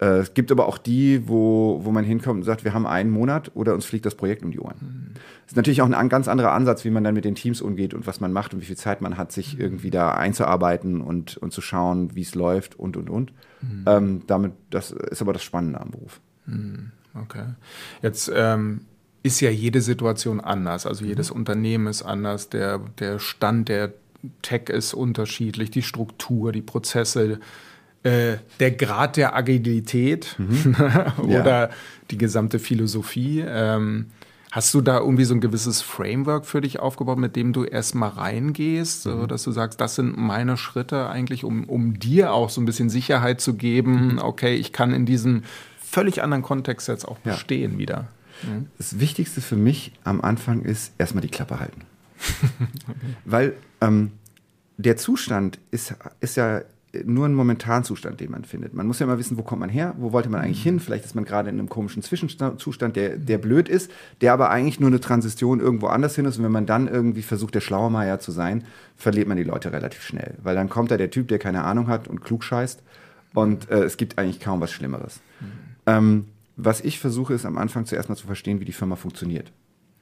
äh, es gibt aber auch die, wo, wo man hinkommt und sagt, wir haben einen Monat oder uns fliegt das Projekt um die Ohren. Mhm. Das ist natürlich auch ein ganz anderer Ansatz, wie man dann mit den Teams umgeht und was man macht und wie viel Zeit man hat, sich mhm. irgendwie da einzuarbeiten und, und zu schauen, wie es läuft und, und, und. Mhm. Ähm, damit, das ist aber das Spannende am Beruf. Mhm. Okay. Jetzt ähm ist ja jede Situation anders. Also jedes mhm. Unternehmen ist anders, der, der Stand der Tech ist unterschiedlich, die Struktur, die Prozesse, äh, der Grad der Agilität mhm. oder ja. die gesamte Philosophie. Ähm, hast du da irgendwie so ein gewisses Framework für dich aufgebaut, mit dem du erstmal reingehst, mhm. so, dass du sagst, das sind meine Schritte eigentlich, um, um dir auch so ein bisschen Sicherheit zu geben, mhm. okay, ich kann in diesem völlig anderen Kontext jetzt auch bestehen ja. wieder? Mhm. Das Wichtigste für mich am Anfang ist erstmal die Klappe halten. Weil ähm, der Zustand ist, ist ja nur ein Momentanzustand, den man findet. Man muss ja mal wissen, wo kommt man her, wo wollte man eigentlich mhm. hin. Vielleicht ist man gerade in einem komischen Zwischenzustand, der, der blöd ist, der aber eigentlich nur eine Transition irgendwo anders hin ist. Und wenn man dann irgendwie versucht, der Schlauermeier zu sein, verliert man die Leute relativ schnell. Weil dann kommt da der Typ, der keine Ahnung hat und klug scheißt. Und äh, es gibt eigentlich kaum was Schlimmeres. Mhm. Ähm, was ich versuche, ist am Anfang zuerst mal zu verstehen, wie die Firma funktioniert.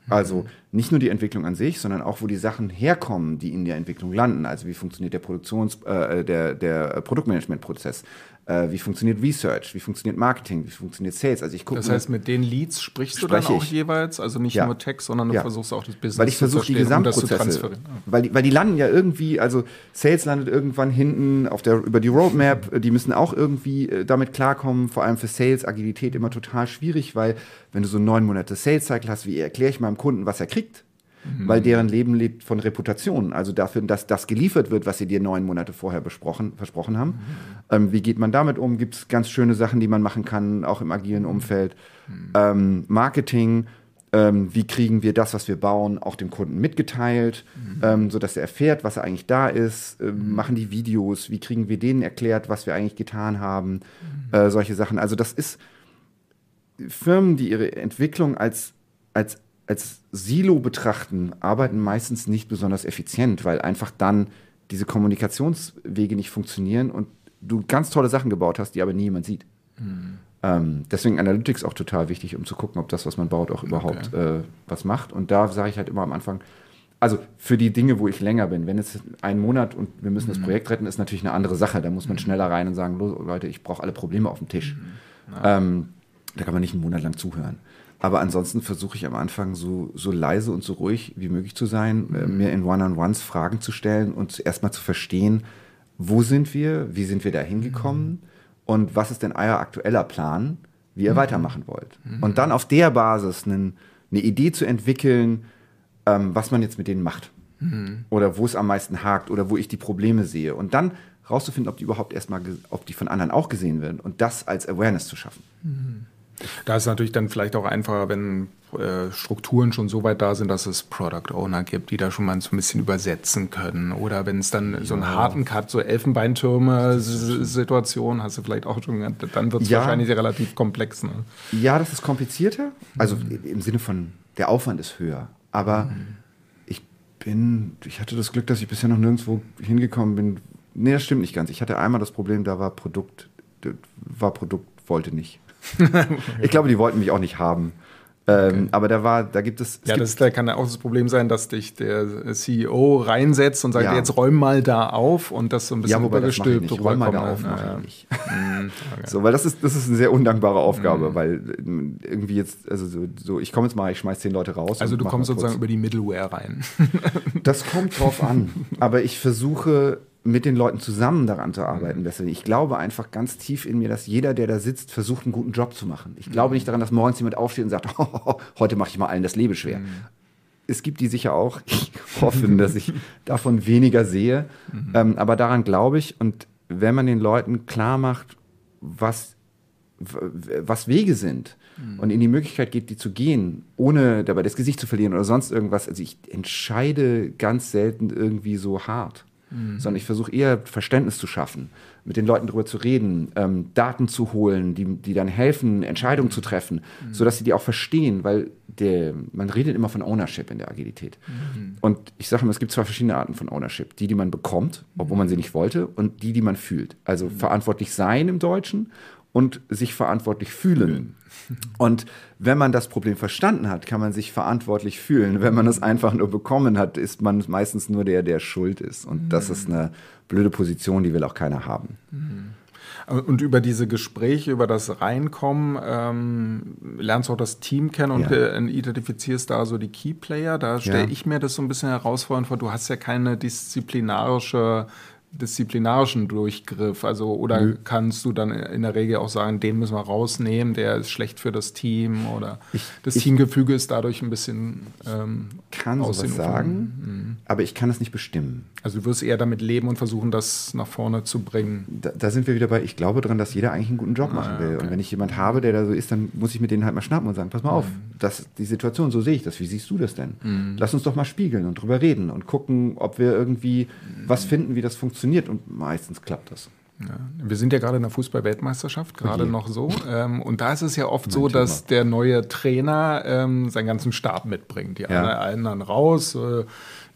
Also nicht nur die Entwicklung an sich, sondern auch, wo die Sachen herkommen, die in der Entwicklung landen. Also wie funktioniert der Produktions-, äh, der, der Produktmanagement-Prozess? Äh, wie funktioniert Research? Wie funktioniert Marketing? Wie funktioniert Sales? Also ich gucke. Das heißt, mit den Leads sprichst du dann auch ich. jeweils? Also nicht ja. nur Text, sondern du ja. versuchst auch das Business weil ich versuche die Gesamtprozesse, weil die, weil die landen ja irgendwie, also Sales landet irgendwann hinten auf der, über die Roadmap, die müssen auch irgendwie äh, damit klarkommen, vor allem für Sales, Agilität immer total schwierig, weil wenn du so neun Monate Sales-Cycle hast, wie erkläre ich meinem Kunden, was er kriegt? Mhm. weil deren Leben lebt von Reputation, also dafür, dass das geliefert wird, was sie dir neun Monate vorher besprochen, versprochen haben. Mhm. Ähm, wie geht man damit um? Gibt es ganz schöne Sachen, die man machen kann, auch im agilen mhm. Umfeld. Mhm. Ähm, Marketing, ähm, wie kriegen wir das, was wir bauen, auch dem Kunden mitgeteilt, mhm. ähm, sodass er erfährt, was er eigentlich da ist, ähm, mhm. machen die Videos, wie kriegen wir denen erklärt, was wir eigentlich getan haben, mhm. äh, solche Sachen. Also das ist Firmen, die ihre Entwicklung als, als als Silo betrachten, arbeiten meistens nicht besonders effizient, weil einfach dann diese Kommunikationswege nicht funktionieren und du ganz tolle Sachen gebaut hast, die aber nie jemand sieht. Mhm. Ähm, deswegen Analytics auch total wichtig, um zu gucken, ob das, was man baut, auch überhaupt okay. äh, was macht. Und da sage ich halt immer am Anfang, also für die Dinge, wo ich länger bin, wenn es ein Monat und wir müssen mhm. das Projekt retten, ist natürlich eine andere Sache. Da muss man mhm. schneller rein und sagen, Leute, ich brauche alle Probleme auf dem Tisch. Mhm. Ähm, da kann man nicht einen Monat lang zuhören. Aber ansonsten versuche ich am Anfang so, so leise und so ruhig wie möglich zu sein, äh, mhm. mir in One-on-Ones Fragen zu stellen und erstmal zu verstehen, wo sind wir, wie sind wir da hingekommen mhm. und was ist denn euer aktueller Plan, wie ihr mhm. weitermachen wollt. Mhm. Und dann auf der Basis einen, eine Idee zu entwickeln, ähm, was man jetzt mit denen macht. Mhm. Oder wo es am meisten hakt oder wo ich die Probleme sehe. Und dann rauszufinden, ob die überhaupt erstmal, ob die von anderen auch gesehen werden und das als Awareness zu schaffen. Da ist natürlich dann vielleicht auch einfacher, wenn äh, Strukturen schon so weit da sind, dass es Product Owner gibt, die da schon mal so ein bisschen übersetzen können. Oder wenn es dann ja. so einen harten Cut, so Elfenbeintürme-Situation hast du vielleicht auch schon, dann wird es ja. wahrscheinlich relativ komplex. Ne? Ja, das ist komplizierter. Also mhm. im Sinne von, der Aufwand ist höher. Aber mhm. ich bin, ich hatte das Glück, dass ich bisher noch nirgendwo hingekommen bin. Nee, das stimmt nicht ganz. Ich hatte einmal das Problem, da war Produkt, war Produkt, wollte nicht. ich glaube, die wollten mich auch nicht haben. Ähm, okay. Aber da war, da gibt es. es ja, gibt das da kann ja auch das Problem sein, dass dich der CEO reinsetzt und sagt, ja. jetzt räum mal da auf und das so ein bisschen ja, übergestülpt das räum mal da auf, ja, ja. nicht. Mhm, okay. So, weil das ist, das ist eine sehr undankbare Aufgabe, mhm. weil äh, irgendwie jetzt, also so, so ich komme jetzt mal, ich schmeiß zehn Leute raus. Also du kommst sozusagen über die Middleware rein. das kommt drauf an. Aber ich versuche mit den Leuten zusammen daran zu arbeiten. Mhm. Ich glaube einfach ganz tief in mir, dass jeder, der da sitzt, versucht, einen guten Job zu machen. Ich glaube mhm. nicht daran, dass morgens jemand aufsteht und sagt, oh, heute mache ich mal allen das Leben schwer. Mhm. Es gibt die sicher auch. Ich hoffe, dass ich davon weniger sehe. Mhm. Ähm, aber daran glaube ich. Und wenn man den Leuten klar macht, was, was Wege sind mhm. und in die Möglichkeit geht, die zu gehen, ohne dabei das Gesicht zu verlieren oder sonst irgendwas. Also ich entscheide ganz selten irgendwie so hart mhm. sondern ich versuche eher Verständnis zu schaffen, mit den Leuten darüber zu reden, ähm, Daten zu holen, die, die dann helfen, Entscheidungen zu treffen, mhm. sodass sie die auch verstehen, weil der, man redet immer von Ownership in der Agilität. Mhm. Und ich sage immer, es gibt zwei verschiedene Arten von Ownership. Die, die man bekommt, obwohl man sie nicht wollte, und die, die man fühlt. Also mhm. verantwortlich sein im Deutschen und sich verantwortlich fühlen. Und wenn man das Problem verstanden hat, kann man sich verantwortlich fühlen. Wenn man es einfach nur bekommen hat, ist man meistens nur der, der schuld ist. Und das ist eine blöde Position, die will auch keiner haben. Und über diese Gespräche, über das Reinkommen, ähm, lernst du auch das Team kennen und ja. äh, identifizierst da so die Keyplayer. Da stelle ja. ich mir das so ein bisschen herausfordernd vor. Du hast ja keine disziplinarische disziplinarischen Durchgriff? Also, oder Nö. kannst du dann in der Regel auch sagen, den müssen wir rausnehmen, der ist schlecht für das Team oder ich, das ich, Teamgefüge ist dadurch ein bisschen ähm, kann sowas sagen, mhm. aber ich kann es nicht bestimmen. Also du wirst eher damit leben und versuchen, das nach vorne zu bringen. Da, da sind wir wieder bei, ich glaube daran, dass jeder eigentlich einen guten Job machen ah, will. Okay. Und wenn ich jemand habe, der da so ist, dann muss ich mit denen halt mal schnappen und sagen, pass mal mhm. auf, das, die Situation, so sehe ich das. Wie siehst du das denn? Mhm. Lass uns doch mal spiegeln und drüber reden und gucken, ob wir irgendwie was finden, wie das funktioniert funktioniert und meistens klappt das. Ja. Wir sind ja gerade in der Fußball-Weltmeisterschaft, gerade okay. noch so. Ähm, und da ist es ja oft mein so, dass der neue Trainer ähm, seinen ganzen Stab mitbringt. Die ja. einen raus, äh,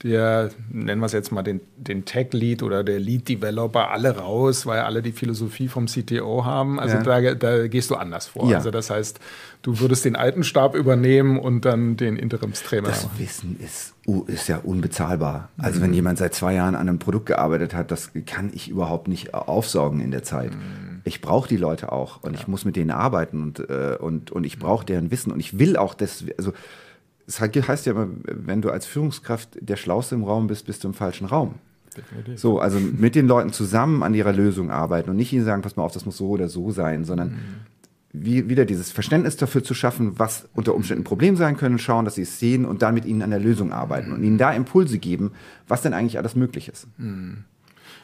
der, nennen wir es jetzt mal den, den Tech-Lead oder der Lead-Developer, alle raus, weil alle die Philosophie vom CTO haben. Also ja. da, da, gehst du anders vor. Ja. Also das heißt, du würdest den alten Stab übernehmen und dann den Interimstrainer. Das Wissen ist, ist ja unbezahlbar. Also mhm. wenn jemand seit zwei Jahren an einem Produkt gearbeitet hat, das kann ich überhaupt nicht aufsaugen in der Zeit. Mhm. Ich brauche die Leute auch und ja. ich muss mit denen arbeiten und, äh, und, und ich brauche deren Wissen und ich will auch das, also es heißt ja immer, wenn du als Führungskraft der Schlauste im Raum bist, bist du im falschen Raum. Definitiv. So, also mit den Leuten zusammen an ihrer Lösung arbeiten und nicht ihnen sagen, pass mal auf, das muss so oder so sein, sondern mhm. wie, wieder dieses Verständnis dafür zu schaffen, was unter Umständen ein Problem sein können, schauen, dass sie es sehen und dann mit ihnen an der Lösung arbeiten und ihnen da Impulse geben, was denn eigentlich alles möglich ist. Mhm.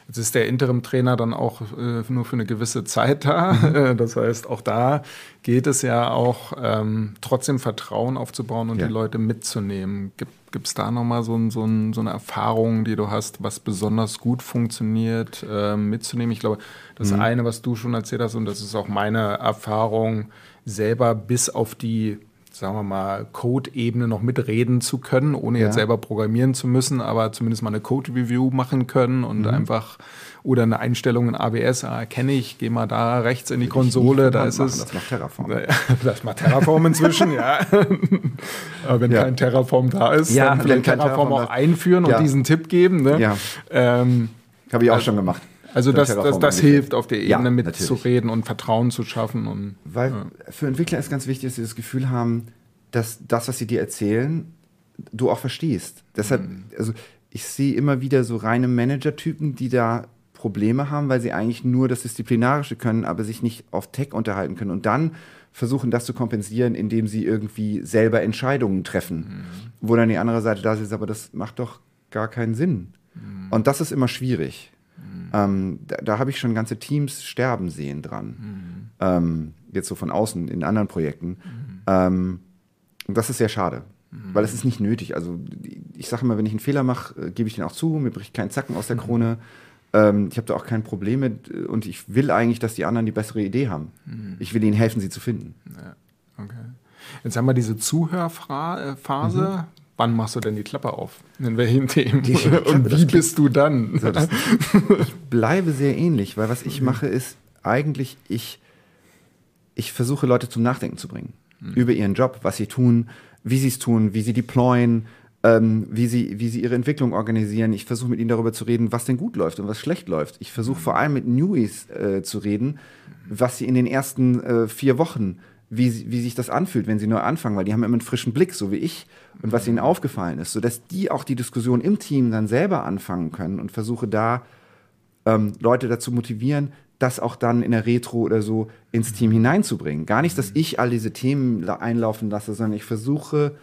Jetzt ist der Interim-Trainer dann auch äh, nur für eine gewisse Zeit da. Mhm. Das heißt, auch da geht es ja auch ähm, trotzdem Vertrauen aufzubauen und ja. die Leute mitzunehmen. Gibt es da nochmal so, ein, so, ein, so eine Erfahrung, die du hast, was besonders gut funktioniert, äh, mitzunehmen? Ich glaube, das mhm. eine, was du schon erzählt hast, und das ist auch meine Erfahrung, selber bis auf die sagen wir mal, Code-Ebene noch mitreden zu können, ohne ja. jetzt selber programmieren zu müssen, aber zumindest mal eine Code-Review machen können und mhm. einfach oder eine Einstellung in AWS ah, erkenne ich, gehe mal da rechts in die Konsole, da ist machen, es. Das macht Terraform. Das macht Terraform inzwischen, ja. aber wenn ja. kein Terraform da ist, ja, dann vielleicht Terraform, Terraform auch einführen und diesen Tipp geben. Ne? Ja. Ähm, Habe ich auch also, schon gemacht. Also das, das, das hilft auf der Ebene ja, mitzureden und Vertrauen zu schaffen. Und, Weil ja. für Entwickler ist ganz wichtig, dass sie das Gefühl haben, dass das, was sie dir erzählen, du auch verstehst. Deshalb, mhm. also ich sehe immer wieder so reine Manager-Typen, die da Probleme haben, weil sie eigentlich nur das Disziplinarische können, aber sich nicht auf Tech unterhalten können und dann versuchen, das zu kompensieren, indem sie irgendwie selber Entscheidungen treffen, mhm. wo dann die andere Seite da ist, aber das macht doch gar keinen Sinn. Mhm. Und das ist immer schwierig. Mhm. Ähm, da, da habe ich schon ganze Teams sterben sehen dran. Mhm. Ähm, jetzt so von außen in anderen Projekten. Ähm, und das ist sehr schade, weil es ist nicht nötig. Also ich sage immer, wenn ich einen Fehler mache, äh, gebe ich den auch zu, mir bricht kein Zacken aus der mhm. Krone. Ähm, ich habe da auch kein Problem mit und ich will eigentlich, dass die anderen die bessere Idee haben. Mhm. Ich will ihnen helfen, sie zu finden. Ja, okay. Jetzt haben wir diese Zuhörphase. Mhm. Wann machst du denn die Klappe auf? In welchen Themen? Die, und wie bist du dann? So, das, ich bleibe sehr ähnlich, weil was ich mache ist eigentlich, ich, ich versuche Leute zum Nachdenken zu bringen. Mhm. Über ihren Job, was sie tun, wie sie es tun, wie sie deployen, ähm, wie, sie, wie sie ihre Entwicklung organisieren. Ich versuche mit ihnen darüber zu reden, was denn gut läuft und was schlecht läuft. Ich versuche vor allem mit Newies äh, zu reden, was sie in den ersten äh, vier Wochen, wie, wie sich das anfühlt, wenn sie neu anfangen, weil die haben immer einen frischen Blick, so wie ich, und was ihnen aufgefallen ist, sodass die auch die Diskussion im Team dann selber anfangen können und versuche da ähm, Leute dazu motivieren, das auch dann in der Retro oder so ins Team hineinzubringen. Gar nicht, dass ich all diese Themen einlaufen lasse, sondern ich versuche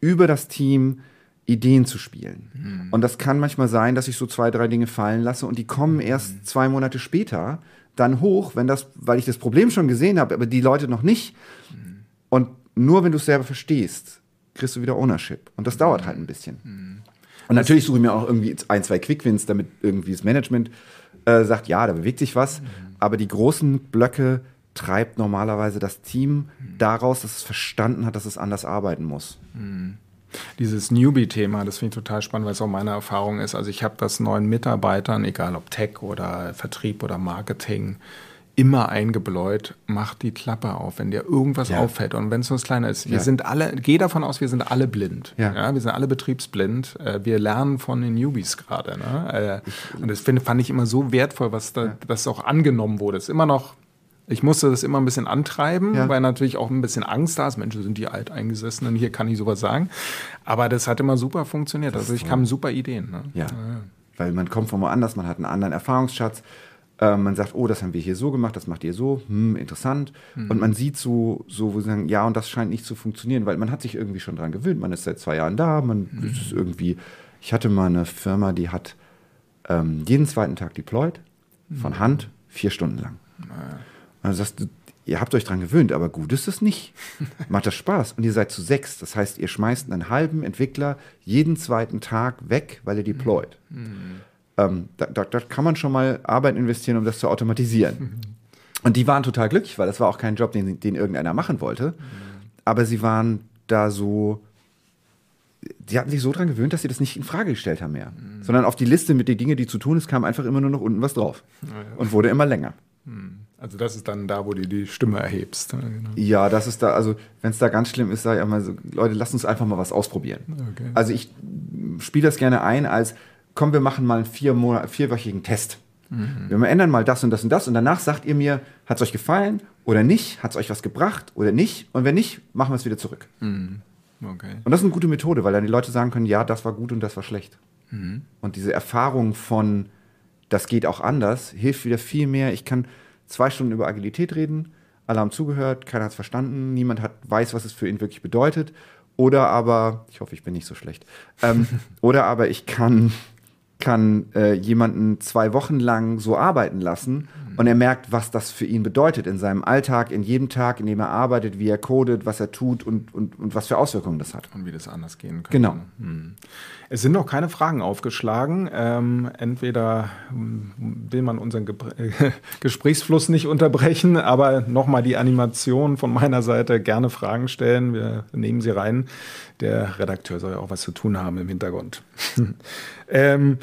über das Team Ideen zu spielen. Mhm. Und das kann manchmal sein, dass ich so zwei, drei Dinge fallen lasse und die kommen erst mhm. zwei Monate später dann hoch, wenn das, weil ich das Problem schon gesehen habe, aber die Leute noch nicht. Mhm. Und nur wenn du es selber verstehst, kriegst du wieder Ownership. Und das dauert halt ein bisschen. Mhm. Und natürlich suche ich mir auch irgendwie ein, zwei Quickwins, damit irgendwie das Management äh, sagt, ja, da bewegt sich was. Mhm. Aber die großen Blöcke treibt normalerweise das Team daraus, dass es verstanden hat, dass es anders arbeiten muss. Mhm. Dieses Newbie-Thema, das finde ich total spannend, weil es auch meine Erfahrung ist. Also ich habe das neuen Mitarbeitern, egal ob Tech oder Vertrieb oder Marketing, immer eingebläut, mach die Klappe auf, wenn dir irgendwas ja. auffällt. Und wenn es so das Kleine ist, wir ja. sind alle, geh davon aus, wir sind alle blind. Ja. ja wir sind alle betriebsblind. Äh, wir lernen von den Newbies gerade. Ne? Äh, und das find, fand ich immer so wertvoll, was da, das auch angenommen wurde. Es ist immer noch ich musste das immer ein bisschen antreiben, ja. weil natürlich auch ein bisschen Angst da ist. Menschen sind die Alteingesessenen, hier kann ich sowas sagen. Aber das hat immer super funktioniert. Also ich kam super Ideen. Ne? Ja. ja. Weil man kommt von woanders, man hat einen anderen Erfahrungsschatz. Äh, man sagt, oh, das haben wir hier so gemacht, das macht ihr so, hm, interessant. Mhm. Und man sieht so, so, wo sie sagen, ja, und das scheint nicht zu funktionieren, weil man hat sich irgendwie schon dran gewöhnt. Man ist seit zwei Jahren da, man mhm. ist irgendwie. Ich hatte mal eine Firma, die hat ähm, jeden zweiten Tag deployed, von mhm. Hand, vier Stunden lang. Naja. Und dann sagst du, ihr habt euch dran gewöhnt, aber gut ist es nicht. Macht das Spaß. Und ihr seid zu sechs. Das heißt, ihr schmeißt einen halben Entwickler jeden zweiten Tag weg, weil ihr deployt. Mhm. Ähm, da, da, da, kann man schon mal Arbeit investieren, um das zu automatisieren. Mhm. Und die waren total glücklich, weil das war auch kein Job, den, den irgendeiner machen wollte. Mhm. Aber sie waren da so, sie hatten sich so dran gewöhnt, dass sie das nicht in Frage gestellt haben mehr. Mhm. Sondern auf die Liste mit den Dingen, die zu tun ist, kam einfach immer nur noch unten was drauf. Ja, ja. Und wurde immer länger. Mhm. Also das ist dann da, wo du die Stimme erhebst. Genau. Ja, das ist da, also wenn es da ganz schlimm ist, sage ich immer so, Leute, lasst uns einfach mal was ausprobieren. Okay. Also ich spiele das gerne ein als, komm, wir machen mal einen vier Monat, vierwöchigen Test. Mhm. Wir ändern mal das und das und das und danach sagt ihr mir, hat es euch gefallen oder nicht? Hat es euch was gebracht oder nicht? Und wenn nicht, machen wir es wieder zurück. Mhm. Okay. Und das ist eine gute Methode, weil dann die Leute sagen können, ja, das war gut und das war schlecht. Mhm. Und diese Erfahrung von, das geht auch anders, hilft wieder viel mehr. Ich kann zwei Stunden über Agilität reden, alle haben zugehört, keiner hat es verstanden, niemand hat, weiß, was es für ihn wirklich bedeutet. Oder aber, ich hoffe, ich bin nicht so schlecht, ähm, oder aber ich kann, kann äh, jemanden zwei Wochen lang so arbeiten lassen und er merkt, was das für ihn bedeutet in seinem Alltag, in jedem Tag, in dem er arbeitet, wie er codet, was er tut und, und, und was für Auswirkungen das hat. Und wie das anders gehen kann. Genau. Hm. Es sind noch keine Fragen aufgeschlagen. Ähm, entweder hm, will man unseren Ge Gesprächsfluss nicht unterbrechen, aber nochmal die Animation von meiner Seite gerne Fragen stellen. Wir nehmen sie rein. Der Redakteur soll ja auch was zu tun haben im Hintergrund. ähm,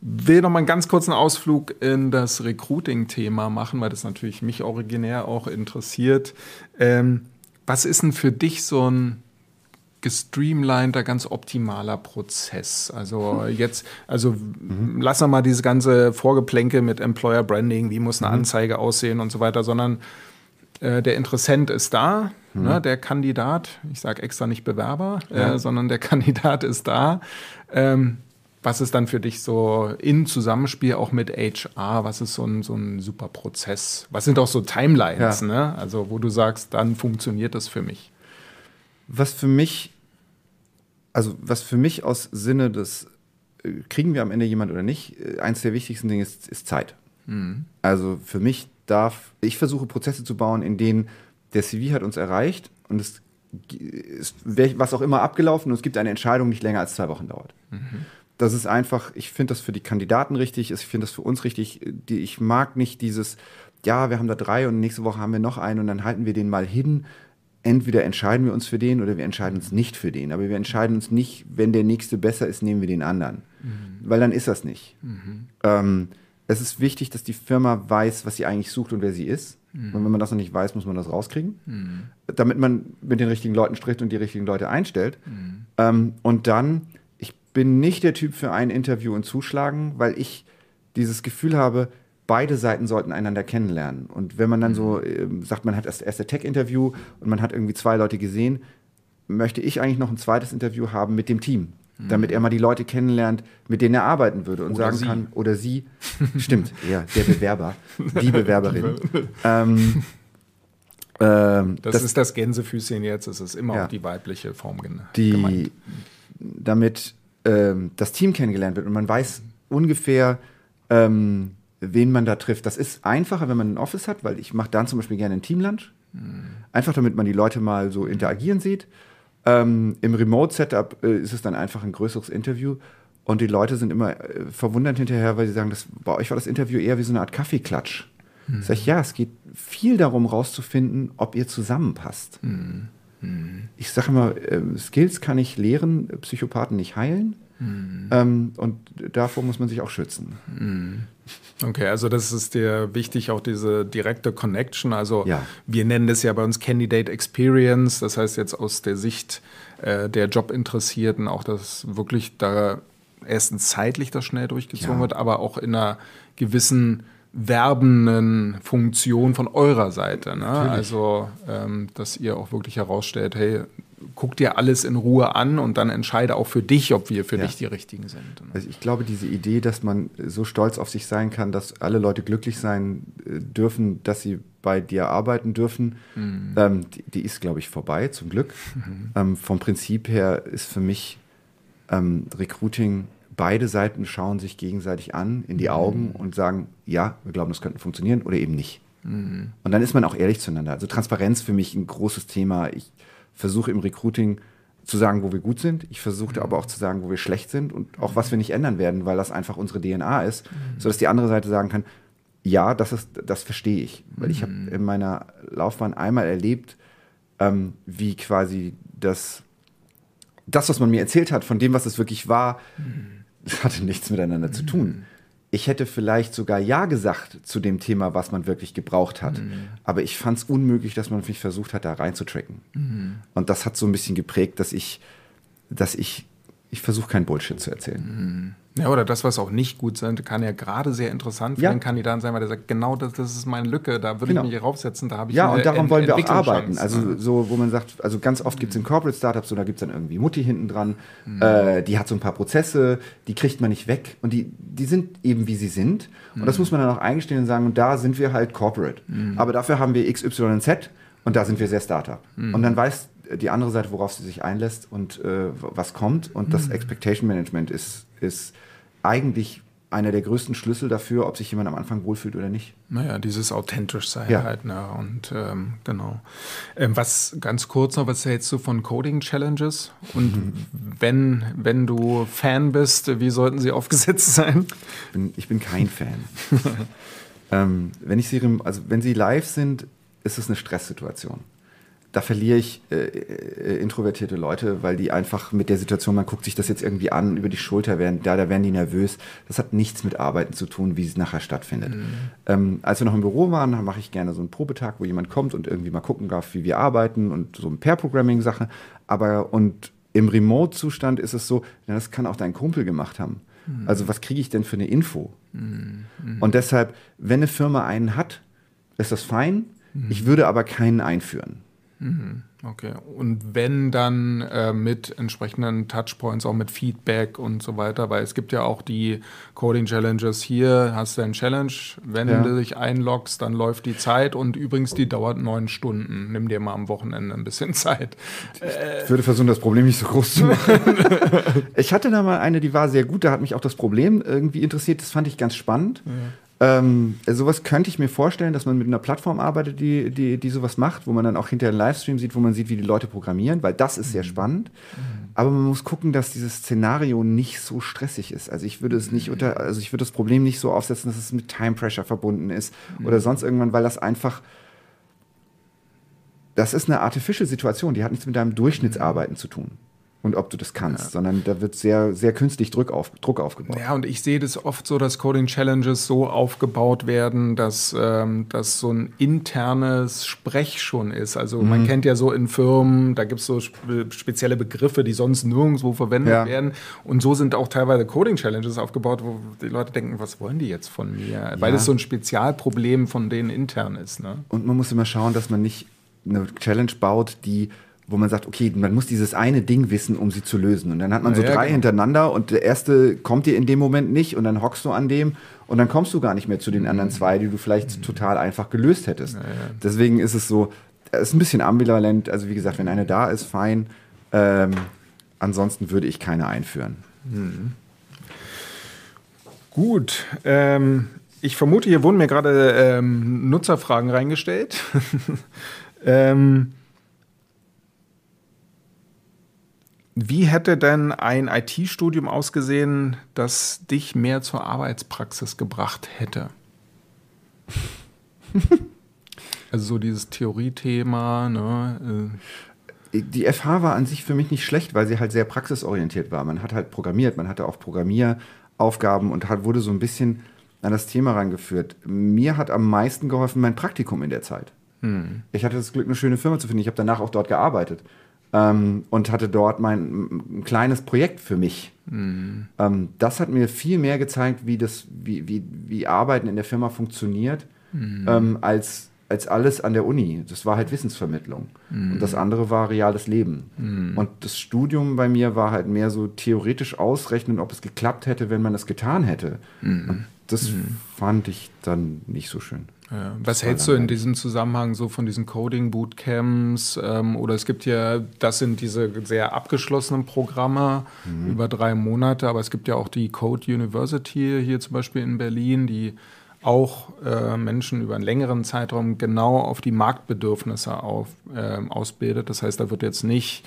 will noch mal einen ganz kurzen Ausflug in das Recruiting-Thema machen, weil das natürlich mich originär auch interessiert. Ähm, was ist denn für dich so ein gestreamliner, ganz optimaler Prozess. Also jetzt, also mhm. lass mal diese ganze Vorgeplänke mit Employer Branding, wie muss eine mhm. Anzeige aussehen und so weiter, sondern äh, der Interessent ist da, mhm. ne, der Kandidat, ich sage extra nicht Bewerber, ja. äh, sondern der Kandidat ist da. Ähm, was ist dann für dich so in Zusammenspiel auch mit HR? Was ist so ein, so ein super Prozess? Was sind auch so Timelines, ja. ne? Also, wo du sagst, dann funktioniert das für mich? Was für mich, also was für mich aus Sinne des, äh, kriegen wir am Ende jemand oder nicht, äh, eins der wichtigsten Dinge ist, ist Zeit. Mhm. Also für mich darf, ich versuche Prozesse zu bauen, in denen der CV hat uns erreicht und es ist was auch immer abgelaufen und es gibt eine Entscheidung, die nicht länger als zwei Wochen dauert. Mhm. Das ist einfach, ich finde das für die Kandidaten richtig, ich finde das für uns richtig. Die, ich mag nicht dieses, ja, wir haben da drei und nächste Woche haben wir noch einen und dann halten wir den mal hin. Entweder entscheiden wir uns für den oder wir entscheiden uns nicht für den. Aber wir entscheiden uns nicht, wenn der nächste besser ist, nehmen wir den anderen. Mhm. Weil dann ist das nicht. Mhm. Ähm, es ist wichtig, dass die Firma weiß, was sie eigentlich sucht und wer sie ist. Mhm. Und wenn man das noch nicht weiß, muss man das rauskriegen, mhm. damit man mit den richtigen Leuten spricht und die richtigen Leute einstellt. Mhm. Ähm, und dann, bin nicht der Typ für ein Interview und zuschlagen, weil ich dieses Gefühl habe, beide Seiten sollten einander kennenlernen. Und wenn man dann so äh, sagt, man hat das erste Tech-Interview und man hat irgendwie zwei Leute gesehen, möchte ich eigentlich noch ein zweites Interview haben mit dem Team damit er mal die Leute kennenlernt, mit denen er arbeiten würde und oder sagen sie. kann, oder sie, stimmt, ja, der Bewerber, die Bewerberin. ähm, ähm, das, das, ist das Gänsefüßchen jetzt, es ist immer ja, auch die weibliche Form die, gemeint. Damit ähm, das Team kennengelernt wird und man weiß ungefähr, ähm, wen man da trifft. Das ist einfacher, wenn man ein Office hat, weil ich mache dann zum Beispiel gerne ein Teamlunch. Mhm. Einfach damit man die Leute mal so interagieren sieht. Ähm, Im Remote-Setup äh, ist es dann einfach ein größeres Interview. Und die Leute sind immer äh, verwundert hinterher, weil sie sagen, das, bei euch war das Interview eher wie so eine Art Kaffeeklatsch. Mhm. Sag ich, ja, es geht viel darum, rauszufinden, ob ihr zusammenpasst. Mhm. Mhm. Ich sage immer, äh, Skills kann ich lehren, Psychopathen nicht heilen. Mhm. Ähm, und davor muss man sich auch schützen. Mhm. Okay, also das ist dir wichtig, auch diese direkte Connection. Also ja. wir nennen das ja bei uns Candidate Experience. Das heißt jetzt aus der Sicht äh, der Jobinteressierten auch, dass wirklich da erstens zeitlich das schnell durchgezogen ja. wird, aber auch in einer gewissen werbenden Funktion von eurer Seite. Ne? Also, ähm, dass ihr auch wirklich herausstellt, hey, guck dir alles in Ruhe an und dann entscheide auch für dich, ob wir für ja. dich die Richtigen sind. Also ich glaube, diese Idee, dass man so stolz auf sich sein kann, dass alle Leute glücklich sein äh, dürfen, dass sie bei dir arbeiten dürfen, mhm. ähm, die, die, ist, glaube ich, vorbei, zum Glück. Mhm. Ähm, vom Prinzip her ist für mich ähm, Recruiting, beide Seiten schauen sich gegenseitig an in die mhm. Augen und sagen, ja, wir glauben, das könnte funktionieren oder eben nicht. Mhm. Und dann ist man auch ehrlich zueinander. Also Transparenz für mich ein großes Thema. Ich, versuche im Recruiting zu sagen, wo wir gut sind. Ich versuche mhm. aber auch zu sagen, wo wir schlecht sind und auch was wir nicht ändern werden, weil das einfach unsere DNA ist, mhm. sodass die andere Seite sagen kann, ja, das ist, das verstehe ich. Weil ich habe mhm. in meiner Laufbahn einmal erlebt, ähm, wie quasi das, das, was man mir erzählt hat, von dem, was es wirklich war, mhm. Das hatte nichts miteinander zu tun. Mhm ich hätte vielleicht sogar Ja gesagt zu dem Thema, was man wirklich gebraucht hat. Mhm. Aber ich fand es unmöglich, dass man mich versucht hat, da reinzutracken. Mhm. Und das hat so ein bisschen geprägt, dass ich, dass ich, ich versuche kein Bullshit zu erzählen. Mhm. Ja, oder das, was auch nicht gut sind, kann ja gerade sehr interessant für ja. den Kandidaten sein, weil der sagt, genau das, das ist meine Lücke, da würde genau. ich mich raufsetzen, da habe ich Ja, und darum wollen wir auch arbeiten. Also so, wo man sagt, also ganz oft gibt es in Corporate Startups, so da gibt es dann irgendwie Mutti hinten dran, mhm. äh, die hat so ein paar Prozesse, die kriegt man nicht weg und die, die sind eben wie sie sind. Und mhm. das muss man dann auch eingestehen und sagen, und da sind wir halt Corporate. Mhm. Aber dafür haben wir X, Y und Z und da sind wir sehr Startup. Mhm. Und dann weiß die andere Seite, worauf sie sich einlässt und äh, was kommt. Und das mhm. Expectation Management ist, ist eigentlich einer der größten Schlüssel dafür, ob sich jemand am Anfang wohlfühlt oder nicht. Naja, dieses authentisch sein ja. halt. Ne? Und ähm, genau. Ähm, was ganz kurz noch, was hältst du von Coding Challenges? Und mhm. wenn, wenn du Fan bist, wie sollten sie aufgesetzt sein? Ich bin, ich bin kein Fan. ähm, wenn ich sie, also wenn sie live sind, ist es eine Stresssituation da verliere ich äh, äh, introvertierte Leute, weil die einfach mit der Situation, man guckt sich das jetzt irgendwie an, über die Schulter werden, da, da werden die nervös. Das hat nichts mit Arbeiten zu tun, wie es nachher stattfindet. Mhm. Ähm, als wir noch im Büro waren, mache ich gerne so einen Probetag, wo jemand kommt und irgendwie mal gucken darf, wie wir arbeiten und so ein Pair-Programming-Sache. Aber und im Remote-Zustand ist es so, das kann auch dein Kumpel gemacht haben. Mhm. Also was kriege ich denn für eine Info? Mhm. Und deshalb, wenn eine Firma einen hat, ist das fein. Mhm. Ich würde aber keinen einführen. Mhm. Okay. Und wenn dann äh, mit entsprechenden Touchpoints, auch mit Feedback und so weiter, weil es gibt ja auch die Coding Challenges hier, hast du ein Challenge, wenn ja. du dich einloggst, dann läuft die Zeit und übrigens die dauert neun Stunden. Nimm dir mal am Wochenende ein bisschen Zeit. Ich würde versuchen, das Problem nicht so groß zu machen. ich hatte da mal eine, die war sehr gut, da hat mich auch das Problem irgendwie interessiert, das fand ich ganz spannend. Ja. Ähm, sowas könnte ich mir vorstellen, dass man mit einer Plattform arbeitet, die, die, die sowas macht, wo man dann auch hinterher einen Livestream sieht, wo man sieht, wie die Leute programmieren, weil das ist sehr spannend. Aber man muss gucken, dass dieses Szenario nicht so stressig ist. Also ich würde es nicht unter, also ich würde das Problem nicht so aufsetzen, dass es mit Time Pressure verbunden ist oder sonst irgendwann, weil das einfach das ist eine artificial Situation, die hat nichts mit deinem Durchschnittsarbeiten zu tun und ob du das kannst, ja. sondern da wird sehr, sehr künstlich Druck, auf, Druck aufgebaut. Ja, und ich sehe das oft so, dass Coding Challenges so aufgebaut werden, dass ähm, das so ein internes Sprech schon ist. Also mhm. man kennt ja so in Firmen, da gibt es so spezielle Begriffe, die sonst nirgendwo verwendet ja. werden. Und so sind auch teilweise Coding Challenges aufgebaut, wo die Leute denken, was wollen die jetzt von mir? Ja. Weil es so ein Spezialproblem von denen intern ist. Ne? Und man muss immer schauen, dass man nicht eine Challenge baut, die wo man sagt, okay, man muss dieses eine Ding wissen, um sie zu lösen. Und dann hat man so ja, drei genau. hintereinander und der erste kommt dir in dem Moment nicht und dann hockst du an dem und dann kommst du gar nicht mehr zu den anderen zwei, die du vielleicht mhm. total einfach gelöst hättest. Ja, ja. Deswegen ist es so, es ist ein bisschen ambivalent. Also wie gesagt, wenn eine da ist, fein. Ähm, ansonsten würde ich keine einführen. Mhm. Gut. Ähm, ich vermute, hier wurden mir gerade ähm, Nutzerfragen reingestellt. ähm, Wie hätte denn ein IT-Studium ausgesehen, das dich mehr zur Arbeitspraxis gebracht hätte? also so dieses Theoriethema, ne? Äh. Die FH war an sich für mich nicht schlecht, weil sie halt sehr praxisorientiert war. Man hat halt programmiert, man hatte auch Programmieraufgaben und hat, wurde so ein bisschen an das Thema rangeführt. Mir hat am meisten geholfen mein Praktikum in der Zeit. Hm. Ich hatte das Glück, eine schöne Firma zu finden. Ich habe danach auch dort gearbeitet ähm, und hatte dort mein ein kleines Projekt für mich. Mhm. Ähm, das hat mir viel mehr gezeigt, wie, das, wie, wie, wie Arbeiten in der Firma funktioniert, mhm. ähm, als, als alles an der Uni. Das war halt Wissensvermittlung. Mhm. Und das andere war reales Leben. Mhm. Und das Studium bei mir war halt mehr so theoretisch ausrechnen, ob es geklappt hätte, wenn man das getan hätte. Mhm. Und das mhm. fand ich dann nicht so schön. Ja. Was hältst du in diesem Zusammenhang so von diesen Coding-Bootcamps? Ähm, oder es gibt ja, das sind diese sehr abgeschlossenen Programme mhm. über drei Monate, aber es gibt ja auch die Code University hier zum Beispiel in Berlin, die auch äh, Menschen über einen längeren Zeitraum genau auf die Marktbedürfnisse auf, äh, ausbildet. Das heißt, da wird jetzt nicht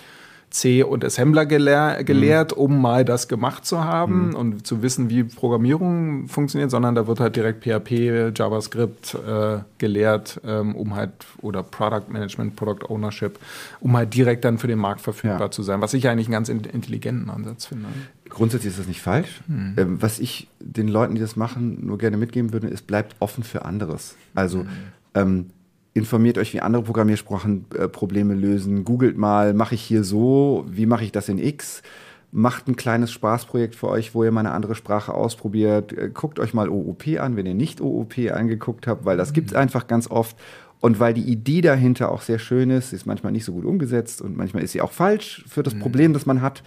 C und Assembler gelehr gelehrt, mhm. um mal das gemacht zu haben mhm. und zu wissen, wie Programmierung funktioniert, sondern da wird halt direkt PHP, JavaScript äh, gelehrt, ähm, um halt, oder Product Management, Product Ownership, um halt direkt dann für den Markt verfügbar ja. zu sein, was ich eigentlich einen ganz intelligenten Ansatz finde. Grundsätzlich ist das nicht falsch. Mhm. Ähm, was ich den Leuten, die das machen, nur gerne mitgeben würde, ist, bleibt offen für anderes. Also, mhm. ähm, informiert euch, wie andere Programmiersprachen äh, Probleme lösen. Googelt mal, mache ich hier so, wie mache ich das in X? Macht ein kleines Spaßprojekt für euch, wo ihr mal eine andere Sprache ausprobiert. Äh, guckt euch mal OOP an, wenn ihr nicht OOP angeguckt habt, weil das mhm. gibt es einfach ganz oft. Und weil die Idee dahinter auch sehr schön ist, ist manchmal nicht so gut umgesetzt und manchmal ist sie auch falsch für das mhm. Problem, das man hat.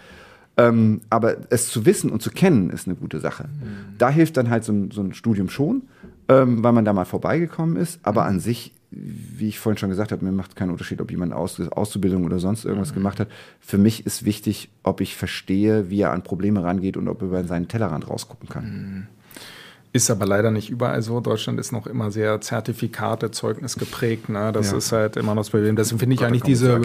Ähm, aber es zu wissen und zu kennen, ist eine gute Sache. Mhm. Da hilft dann halt so ein, so ein Studium schon, ähm, weil man da mal vorbeigekommen ist. Aber mhm. an sich wie ich vorhin schon gesagt habe, mir macht keinen Unterschied, ob jemand Aus Auszubildung oder sonst irgendwas mhm. gemacht hat. Für mich ist wichtig, ob ich verstehe, wie er an Probleme rangeht und ob er über seinen Tellerrand rausgucken kann. Mhm. Ist aber leider nicht überall so. Deutschland ist noch immer sehr Zertifikate, Zeugnis geprägt. Ne? Das ja. ist halt immer noch das Problem. Deswegen finde ich eigentlich diese,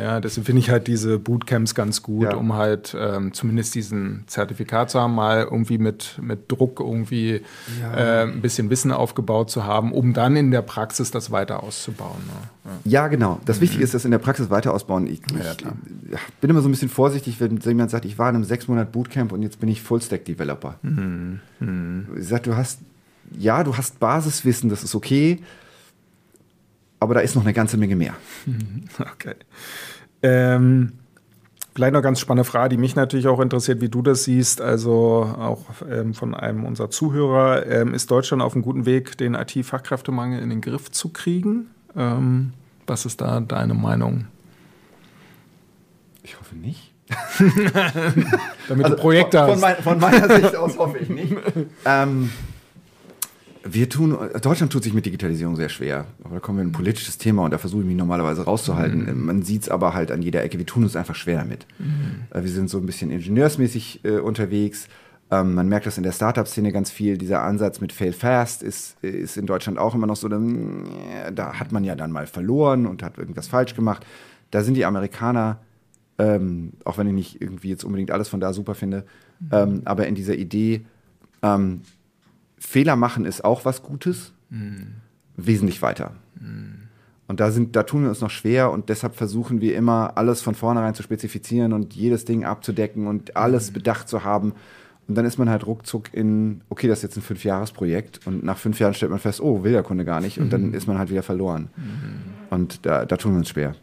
ja, deswegen finde ich halt diese Bootcamps ganz gut, ja. um halt ähm, zumindest diesen Zertifikat zu haben, mal irgendwie mit, mit Druck irgendwie ja. äh, ein bisschen Wissen aufgebaut zu haben, um dann in der Praxis das weiter auszubauen. Ne? Ja. genau. Das mhm. Wichtige ist, das in der Praxis weiter ausbauen. Ich, ich bin immer so ein bisschen vorsichtig, wenn jemand sagt, ich war in einem sechs Monat Bootcamp und jetzt bin ich Full-Stack-Developer. Mhm. Mhm ich sag, du hast, ja, du hast Basiswissen, das ist okay, aber da ist noch eine ganze Menge mehr. Okay. Ähm, vielleicht noch ganz spannende Frage, die mich natürlich auch interessiert, wie du das siehst. Also auch ähm, von einem unserer Zuhörer. Ähm, ist Deutschland auf einem guten Weg, den IT-Fachkräftemangel in den Griff zu kriegen? Ähm, was ist da deine Meinung? Ich hoffe nicht. Damit also du Projekte von, hast. Von, mein, von, meiner Sicht aus hoffe ich nicht. Wir tun, Deutschland tut sich mit Digitalisierung sehr schwer. Aber da kommen wir in ein politisches Thema und da versuche ich mich normalerweise rauszuhalten. Mhm. Man sieht es aber halt an jeder Ecke. Wir tun uns einfach schwer damit. Mhm. Äh, wir sind so ein bisschen ingenieursmäßig äh, unterwegs. Ähm, man merkt das in der Startup-Szene ganz viel. Dieser Ansatz mit Fail Fast ist, ist in Deutschland auch immer noch so, da hat man ja dann mal verloren und hat irgendwas falsch gemacht. Da sind die Amerikaner, ähm, auch wenn ich nicht irgendwie jetzt unbedingt alles von da super finde, mhm. ähm, aber in dieser Idee, ähm, Fehler machen ist auch was Gutes, mhm. wesentlich weiter. Mhm. Und da, sind, da tun wir uns noch schwer und deshalb versuchen wir immer, alles von vornherein zu spezifizieren und jedes Ding abzudecken und alles mhm. bedacht zu haben. Und dann ist man halt ruckzuck in, okay, das ist jetzt ein Fünfjahresprojekt und nach fünf Jahren stellt man fest, oh, will der Kunde gar nicht und mhm. dann ist man halt wieder verloren. Mhm. Und da, da tun wir uns schwer.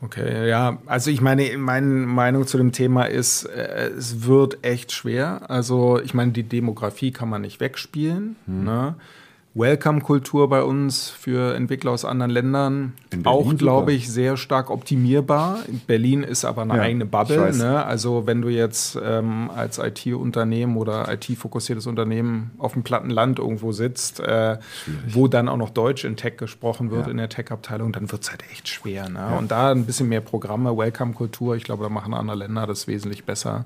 Okay, ja, also ich meine, meine Meinung zu dem Thema ist, äh, es wird echt schwer. Also ich meine, die Demografie kann man nicht wegspielen. Mhm. Ne? Welcome-Kultur bei uns für Entwickler aus anderen Ländern. auch, glaube ich, sehr stark optimierbar. Berlin ist aber eine ja, eigene Bubble. Ne? Also wenn du jetzt ähm, als IT-Unternehmen oder IT-fokussiertes Unternehmen auf dem platten Land irgendwo sitzt, äh, wo dann auch noch Deutsch in Tech gesprochen wird, ja. in der Tech-Abteilung, dann wird es halt echt schwer. Ne? Ja. Und da ein bisschen mehr Programme, Welcome-Kultur, ich glaube, da machen andere Länder das wesentlich besser.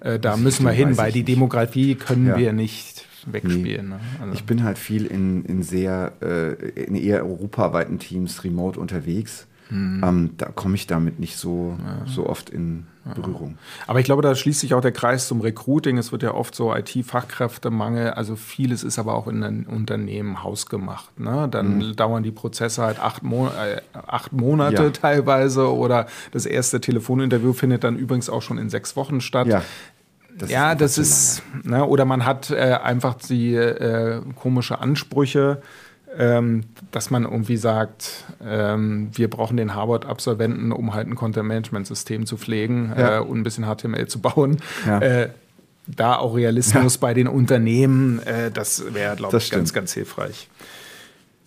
Äh, da müssen wir hin, weil die Demografie können wir nicht wegspielen. Nee. Ne? Also. Ich bin halt viel in, in sehr, äh, in eher europaweiten Teams remote unterwegs. Mhm. Ähm, da komme ich damit nicht so, ja. so oft in Berührung. Aber ich glaube, da schließt sich auch der Kreis zum Recruiting. Es wird ja oft so IT-Fachkräftemangel. Also vieles ist aber auch in den Unternehmen hausgemacht. Ne? Dann mhm. dauern die Prozesse halt acht, Mo äh, acht Monate ja. teilweise oder das erste Telefoninterview findet dann übrigens auch schon in sechs Wochen statt. Ja. Das ja, das ist, ne, oder man hat äh, einfach die äh, komische Ansprüche, ähm, dass man irgendwie sagt, ähm, wir brauchen den Harvard-Absolventen, um halt ein Content-Management-System zu pflegen ja. äh, und ein bisschen HTML zu bauen. Ja. Äh, da auch Realismus ja. bei den Unternehmen, äh, das wäre, glaube ich, ganz, ganz hilfreich.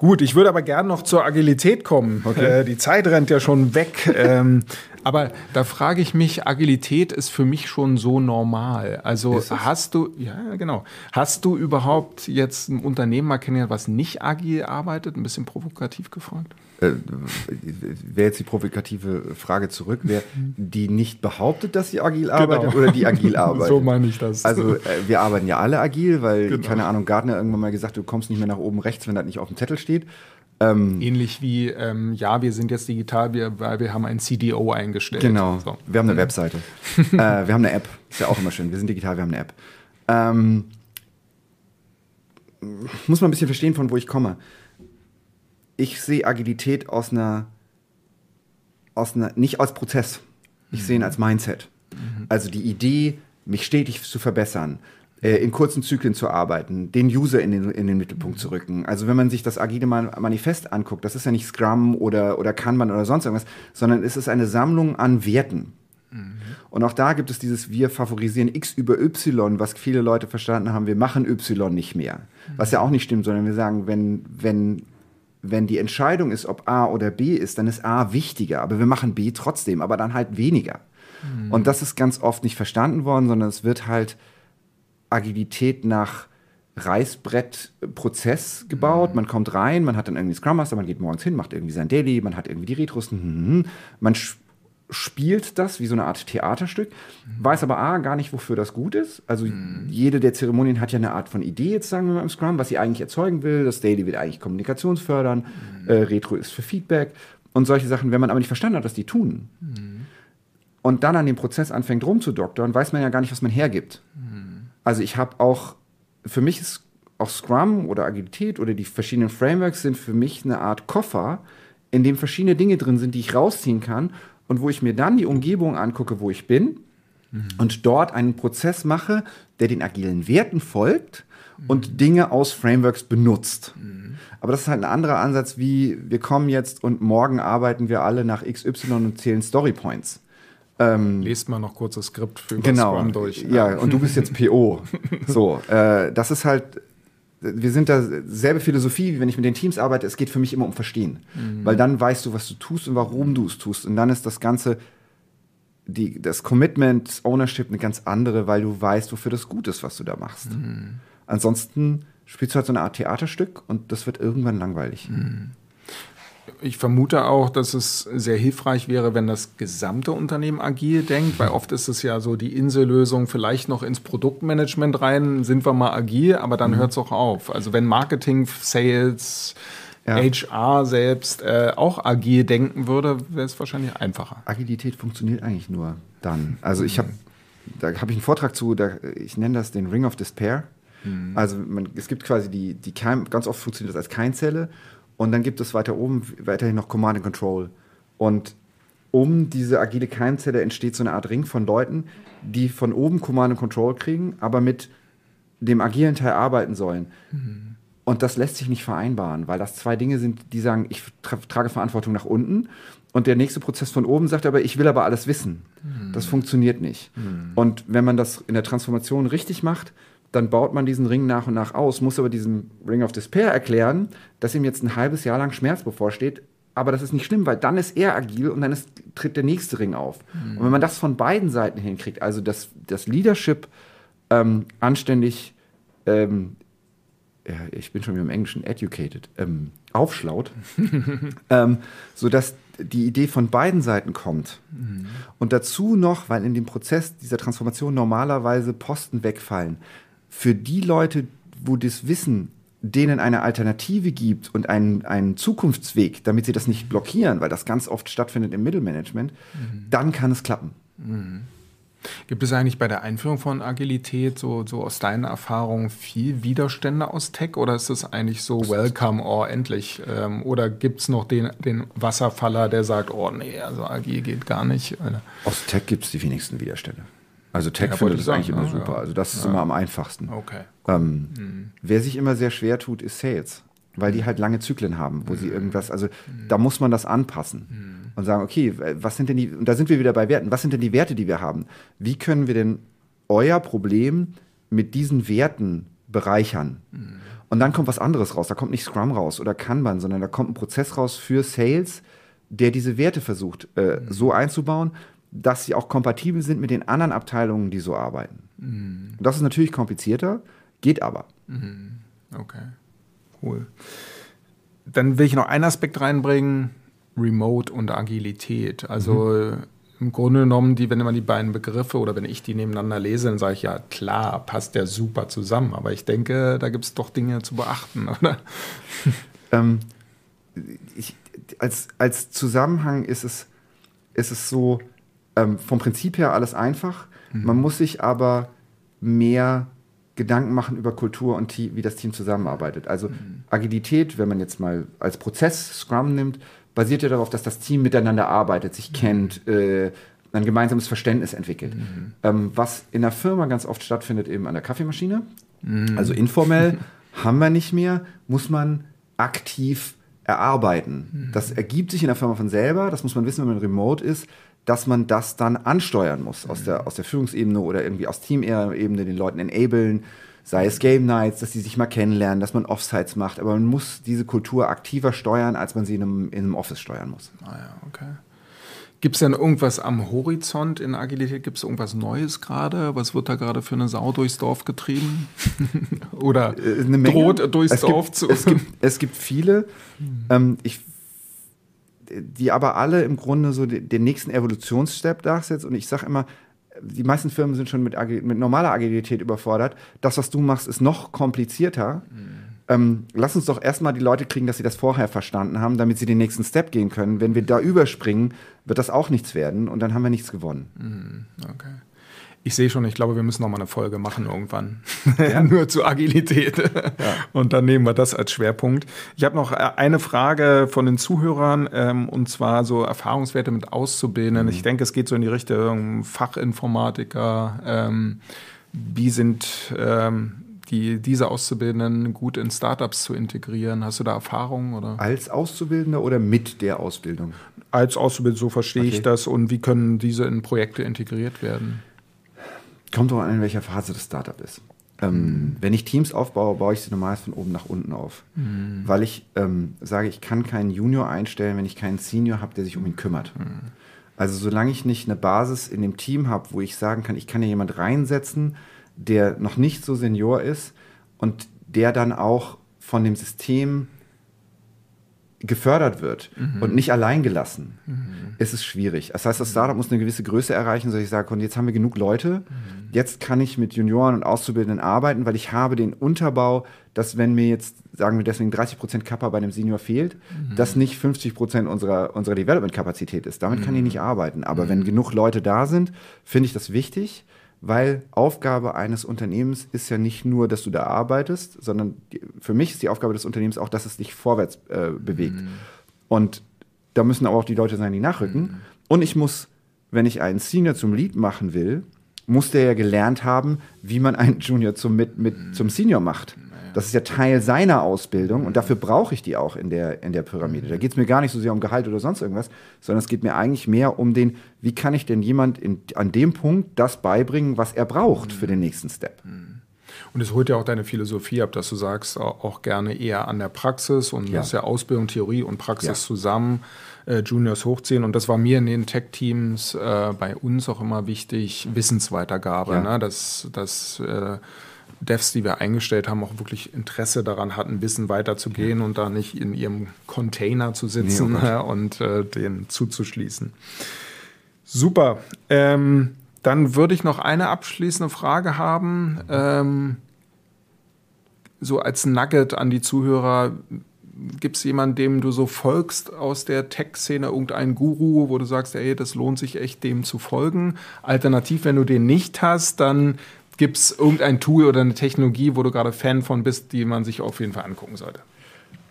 Gut, ich würde aber gerne noch zur Agilität kommen. Okay. Äh, die Zeit rennt ja schon weg. ähm, aber da frage ich mich, Agilität ist für mich schon so normal. Also hast du, ja genau, hast du überhaupt jetzt ein Unternehmen mal kennengelernt, was nicht agil arbeitet? Ein bisschen provokativ gefragt. Äh, Wäre jetzt die provokative Frage zurück, wer die nicht behauptet, dass sie agil genau. arbeitet oder die agil arbeitet? so meine ich das. Also äh, wir arbeiten ja alle agil, weil, genau. keine Ahnung, Gartner irgendwann mal gesagt, du kommst nicht mehr nach oben rechts, wenn das nicht auf dem Zettel steht. Ähm, Ähnlich wie, ähm, ja, wir sind jetzt digital, wir, weil wir haben ein CDO eingestellt. Genau, so. wir haben eine Webseite. äh, wir haben eine App, ist ja auch immer schön. Wir sind digital, wir haben eine App. Ähm, muss man ein bisschen verstehen, von wo ich komme ich sehe Agilität aus einer, aus einer, nicht als Prozess. Ich mhm. sehe ihn als Mindset. Mhm. Also die Idee, mich stetig zu verbessern, äh, in kurzen Zyklen zu arbeiten, den User in den, in den Mittelpunkt mhm. zu rücken. Also wenn man sich das agile Manifest anguckt, das ist ja nicht Scrum oder, oder Kanban oder sonst irgendwas, sondern es ist eine Sammlung an Werten. Mhm. Und auch da gibt es dieses Wir favorisieren X über Y, was viele Leute verstanden haben, wir machen Y nicht mehr. Was ja auch nicht stimmt, sondern wir sagen, wenn, wenn wenn die Entscheidung ist, ob A oder B ist, dann ist A wichtiger, aber wir machen B trotzdem, aber dann halt weniger. Mhm. Und das ist ganz oft nicht verstanden worden, sondern es wird halt Agilität nach Reißbrettprozess gebaut. Mhm. Man kommt rein, man hat dann irgendwie Scrum Master, man geht morgens hin, macht irgendwie sein Daily, man hat irgendwie die Retros, hm, man spielt das wie so eine Art Theaterstück, mhm. weiß aber A, gar nicht, wofür das gut ist. Also mhm. jede der Zeremonien hat ja eine Art von Idee, jetzt sagen wir mal im Scrum, was sie eigentlich erzeugen will. Das Daily will eigentlich Kommunikationsfördern, mhm. äh, Retro ist für Feedback und solche Sachen. Wenn man aber nicht verstanden hat, was die tun und dann an dem Prozess anfängt rumzudoktern, weiß man ja gar nicht, was man hergibt. Also ich habe auch, für mich ist auch Scrum oder Agilität oder die verschiedenen Frameworks sind für mich eine Art Koffer, in dem verschiedene Dinge drin sind, die ich rausziehen kann und wo ich mir dann die Umgebung angucke, wo ich bin mhm. und dort einen Prozess mache, der den agilen Werten folgt mhm. und Dinge aus Frameworks benutzt. Mhm. Aber das ist halt ein anderer Ansatz, wie wir kommen jetzt und morgen arbeiten wir alle nach XY und zählen Storypoints. Ähm, Lest mal noch kurz das Skript für genau, Scrum durch. Ja. und du bist jetzt PO. so, äh, das ist halt wir sind da selbe Philosophie, wie wenn ich mit den Teams arbeite. Es geht für mich immer um Verstehen. Mhm. Weil dann weißt du, was du tust und warum du es tust. Und dann ist das Ganze, die, das Commitment, Ownership eine ganz andere, weil du weißt, wofür das gut ist, was du da machst. Mhm. Ansonsten spielst du halt so eine Art Theaterstück und das wird irgendwann langweilig. Mhm. Ich vermute auch, dass es sehr hilfreich wäre, wenn das gesamte Unternehmen agil denkt, weil oft ist es ja so die Insellösung, vielleicht noch ins Produktmanagement rein, sind wir mal agil, aber dann mhm. hört es auch auf. Also wenn Marketing, Sales, ja. HR selbst äh, auch agil denken würde, wäre es wahrscheinlich einfacher. Agilität funktioniert eigentlich nur dann. Also ich habe, da habe ich einen Vortrag zu, da, ich nenne das den Ring of Despair. Mhm. Also man, es gibt quasi die, die Keim, ganz oft funktioniert das als Keinzelle und dann gibt es weiter oben weiterhin noch Command and Control. Und um diese agile Keimzelle entsteht so eine Art Ring von Leuten, die von oben Command and Control kriegen, aber mit dem agilen Teil arbeiten sollen. Mhm. Und das lässt sich nicht vereinbaren, weil das zwei Dinge sind, die sagen, ich tra trage Verantwortung nach unten und der nächste Prozess von oben sagt aber, ich will aber alles wissen. Mhm. Das funktioniert nicht. Mhm. Und wenn man das in der Transformation richtig macht, dann baut man diesen Ring nach und nach aus, muss aber diesem Ring of Despair erklären, dass ihm jetzt ein halbes Jahr lang Schmerz bevorsteht. Aber das ist nicht schlimm, weil dann ist er agil und dann ist, tritt der nächste Ring auf. Mhm. Und wenn man das von beiden Seiten hinkriegt, also das, das Leadership ähm, anständig, ähm, ja, ich bin schon wieder im Englischen, educated, ähm, aufschlaut, ähm, sodass die Idee von beiden Seiten kommt. Mhm. Und dazu noch, weil in dem Prozess dieser Transformation normalerweise Posten wegfallen, für die Leute, wo das Wissen denen eine Alternative gibt und einen, einen Zukunftsweg, damit sie das nicht blockieren, weil das ganz oft stattfindet im Mittelmanagement, mhm. dann kann es klappen. Mhm. Gibt es eigentlich bei der Einführung von Agilität so, so aus deiner Erfahrung viel Widerstände aus Tech oder ist es eigentlich so welcome, oh endlich? Ähm, oder gibt es noch den, den Wasserfaller, der sagt, oh nee, also agil geht gar nicht? Aus Tech gibt es die wenigsten Widerstände. Also Tech ja, findet das eigentlich immer super. Ja. Also das ist ja. immer am einfachsten. Okay. Ähm, mhm. Wer sich immer sehr schwer tut, ist Sales, weil die halt lange Zyklen haben, wo mhm. sie irgendwas, also mhm. da muss man das anpassen mhm. und sagen, okay, was sind denn die, und da sind wir wieder bei Werten, was sind denn die Werte, die wir haben? Wie können wir denn euer Problem mit diesen Werten bereichern? Und dann kommt was anderes raus. Da kommt nicht Scrum raus oder Kanban, sondern da kommt ein Prozess raus für Sales, der diese Werte versucht äh, so einzubauen, dass sie auch kompatibel sind mit den anderen Abteilungen, die so arbeiten. Mhm. Das ist natürlich komplizierter, geht aber. Mhm. Okay, cool. Dann will ich noch einen Aspekt reinbringen, Remote und Agilität. Also mhm. im Grunde genommen, die, wenn man die beiden Begriffe oder wenn ich die nebeneinander lese, dann sage ich ja, klar, passt der super zusammen. Aber ich denke, da gibt es doch Dinge zu beachten, oder? Ähm, ich, als, als Zusammenhang ist es, ist es so, ähm, vom Prinzip her alles einfach. Mhm. Man muss sich aber mehr Gedanken machen über Kultur und wie das Team zusammenarbeitet. Also mhm. Agilität, wenn man jetzt mal als Prozess Scrum nimmt, basiert ja darauf, dass das Team miteinander arbeitet, sich mhm. kennt, äh, ein gemeinsames Verständnis entwickelt. Mhm. Ähm, was in der Firma ganz oft stattfindet, eben an der Kaffeemaschine. Mhm. Also informell haben wir nicht mehr, muss man aktiv erarbeiten. Mhm. Das ergibt sich in der Firma von selber, das muss man wissen, wenn man remote ist dass man das dann ansteuern muss aus der, aus der Führungsebene oder irgendwie aus Teamebene, den Leuten enablen, sei es Game Nights, dass sie sich mal kennenlernen, dass man Offsites macht, aber man muss diese Kultur aktiver steuern, als man sie in einem, in einem Office steuern muss. Ah ja, okay. Gibt es denn irgendwas am Horizont in Agilität? Gibt es irgendwas Neues gerade? Was wird da gerade für eine Sau durchs Dorf getrieben? Oder äh, droht durchs es Dorf gibt, zu? Es gibt, es gibt viele. Hm. Ähm, ich die aber alle im Grunde so den nächsten Evolutionsstep darsetzt. Und ich sage immer, die meisten Firmen sind schon mit, mit, normaler Agilität überfordert. Das, was du machst, ist noch komplizierter. Mhm. Ähm, lass uns doch erstmal die Leute kriegen, dass sie das vorher verstanden haben, damit sie den nächsten Step gehen können. Wenn wir da überspringen, wird das auch nichts werden und dann haben wir nichts gewonnen. Mhm. Okay. Ich sehe schon, ich glaube, wir müssen noch mal eine Folge machen irgendwann. Ja. Nur zu Agilität. Ja. Und dann nehmen wir das als Schwerpunkt. Ich habe noch äh, eine Frage von den Zuhörern, ähm, und zwar so Erfahrungswerte mit Auszubildenden. Mhm. Ich denke, es geht so in die Richtung Fachinformatiker. Ähm, wie sind ähm, die, diese Auszubildenden gut in Startups zu integrieren? Hast du da Erfahrungen? Oder? Als Auszubildender oder mit der Ausbildung? Als Auszubildender, so verstehe okay. ich das. Und wie können diese in Projekte integriert werden? Kommt auch an, in welcher Phase das Startup ist. Ähm, mhm. Wenn ich Teams aufbaue, baue ich sie normalerweise von oben nach unten auf. Mhm. Weil ich ähm, sage, ich kann keinen Junior einstellen, wenn ich keinen Senior habe, der sich um ihn kümmert. Mhm. Also solange ich nicht eine Basis in dem Team habe, wo ich sagen kann, ich kann ja jemand reinsetzen, der noch nicht so senior ist und der dann auch von dem System gefördert wird mhm. und nicht allein gelassen, mhm. ist es schwierig. Das heißt, das Startup muss eine gewisse Größe erreichen, so ich sage, und jetzt haben wir genug Leute, mhm. jetzt kann ich mit Junioren und Auszubildenden arbeiten, weil ich habe den Unterbau, dass wenn mir jetzt, sagen wir deswegen 30 Prozent Kappa bei einem Senior fehlt, mhm. das nicht 50 Prozent unserer, unserer Development-Kapazität ist. Damit kann ich mhm. nicht arbeiten. Aber wenn mhm. genug Leute da sind, finde ich das wichtig weil Aufgabe eines Unternehmens ist ja nicht nur, dass du da arbeitest, sondern die, für mich ist die Aufgabe des Unternehmens auch, dass es dich vorwärts äh, bewegt. Mhm. Und da müssen aber auch die Leute sein, die nachrücken. Mhm. Und ich muss, wenn ich einen Senior zum Lead machen will, muss der ja gelernt haben, wie man einen Junior zum, mit, mit, mhm. zum Senior macht. Das ist ja Teil seiner Ausbildung und dafür brauche ich die auch in der, in der Pyramide. Da geht es mir gar nicht so sehr um Gehalt oder sonst irgendwas, sondern es geht mir eigentlich mehr um den, wie kann ich denn jemand in, an dem Punkt das beibringen, was er braucht für den nächsten Step. Und es holt ja auch deine Philosophie ab, dass du sagst, auch gerne eher an der Praxis und ja. das ist ja Ausbildung, Theorie und Praxis ja. zusammen. Äh, Juniors hochziehen. Und das war mir in den Tech-Teams äh, bei uns auch immer wichtig, Wissensweitergabe. Ja. Ne? Dass, dass äh, Devs, die wir eingestellt haben, auch wirklich Interesse daran hatten, Wissen weiterzugehen ja. und da nicht in ihrem Container zu sitzen nee, oh und äh, den zuzuschließen. Super. Ähm, dann würde ich noch eine abschließende Frage haben. Ähm, so als Nugget an die Zuhörer. Gibt es jemanden, dem du so folgst aus der Tech-Szene, irgendeinen Guru, wo du sagst, ey, das lohnt sich echt, dem zu folgen? Alternativ, wenn du den nicht hast, dann Gibt es irgendein Tool oder eine Technologie, wo du gerade Fan von bist, die man sich auf jeden Fall angucken sollte?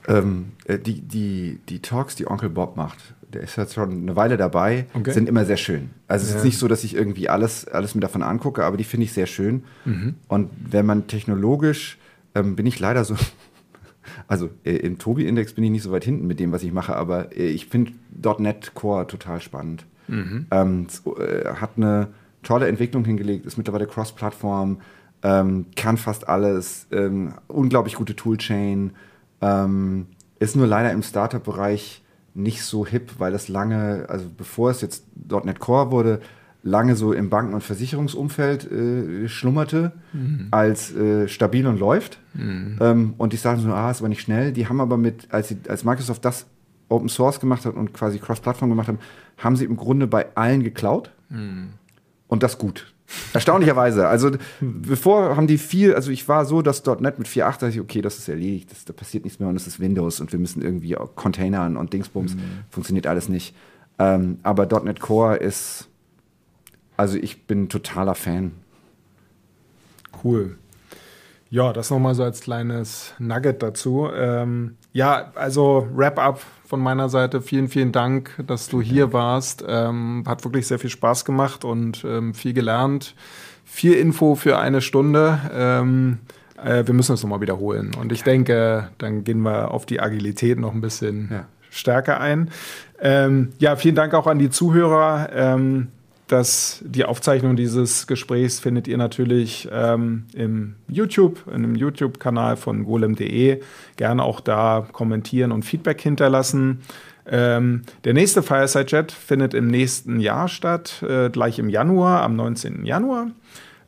Ähm, äh, die, die, die Talks, die Onkel Bob macht, der ist jetzt schon eine Weile dabei, okay. sind immer sehr schön. Also ja. es ist nicht so, dass ich irgendwie alles, alles mir davon angucke, aber die finde ich sehr schön. Mhm. Und wenn man technologisch, ähm, bin ich leider so, also äh, im Tobi-Index bin ich nicht so weit hinten mit dem, was ich mache, aber äh, ich finde .NET Core total spannend. Mhm. Ähm, es, äh, hat eine tolle Entwicklung hingelegt, ist mittlerweile Cross-Plattform, ähm, kann fast alles, ähm, unglaublich gute Toolchain, ähm, ist nur leider im Startup-Bereich nicht so hip, weil das lange, also bevor es jetzt .NET Core wurde, lange so im Banken- und Versicherungsumfeld äh, schlummerte, mhm. als äh, stabil und läuft. Mhm. Ähm, und die sagen so, ah, ist aber nicht schnell. Die haben aber mit, als, sie, als Microsoft das Open Source gemacht hat und quasi Cross-Plattform gemacht haben, haben sie im Grunde bei allen geklaut. Mhm und das gut. Erstaunlicherweise. Also bevor haben die viel, also ich war so, dass .NET mit 4.8 dachte ich, okay, das ist erledigt, das, da passiert nichts mehr und es ist Windows und wir müssen irgendwie Containern und Dingsbums, mhm. funktioniert alles nicht. Ähm, aber .NET Core ist, also ich bin totaler Fan. Cool. Ja, das nochmal so als kleines Nugget dazu. Ähm, ja, also Wrap-up von meiner Seite. Vielen, vielen Dank, dass du hier warst. Ähm, hat wirklich sehr viel Spaß gemacht und ähm, viel gelernt. Viel Info für eine Stunde. Ähm, äh, wir müssen es nochmal wiederholen. Und ich denke, dann gehen wir auf die Agilität noch ein bisschen ja. stärker ein. Ähm, ja, vielen Dank auch an die Zuhörer. Ähm, das, die Aufzeichnung dieses Gesprächs findet ihr natürlich ähm, im YouTube, in einem YouTube-Kanal von golem.de. Gerne auch da kommentieren und Feedback hinterlassen. Ähm, der nächste Fireside Chat findet im nächsten Jahr statt, äh, gleich im Januar, am 19. Januar.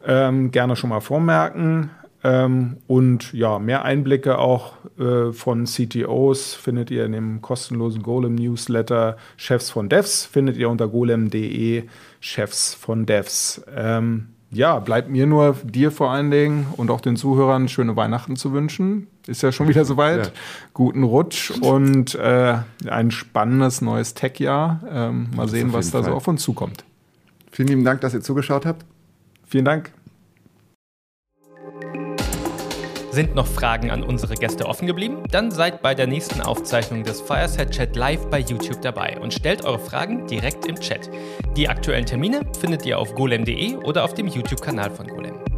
Ähm, gerne schon mal vormerken. Ähm, und ja, mehr Einblicke auch äh, von CTOs findet ihr in dem kostenlosen Golem Newsletter Chefs von Devs, findet ihr unter golem.de Chefs von Devs. Ähm, ja, bleibt mir nur dir vor allen Dingen und auch den Zuhörern schöne Weihnachten zu wünschen. Ist ja schon wieder soweit. Ja. Guten Rutsch und äh, ein spannendes neues Tech-Jahr. Ähm, mal sehen, was da Fall. so auf uns zukommt. Vielen lieben Dank, dass ihr zugeschaut habt. Vielen Dank. Sind noch Fragen an unsere Gäste offen geblieben? Dann seid bei der nächsten Aufzeichnung des Fireside Chat live bei YouTube dabei und stellt eure Fragen direkt im Chat. Die aktuellen Termine findet ihr auf golem.de oder auf dem YouTube-Kanal von Golem.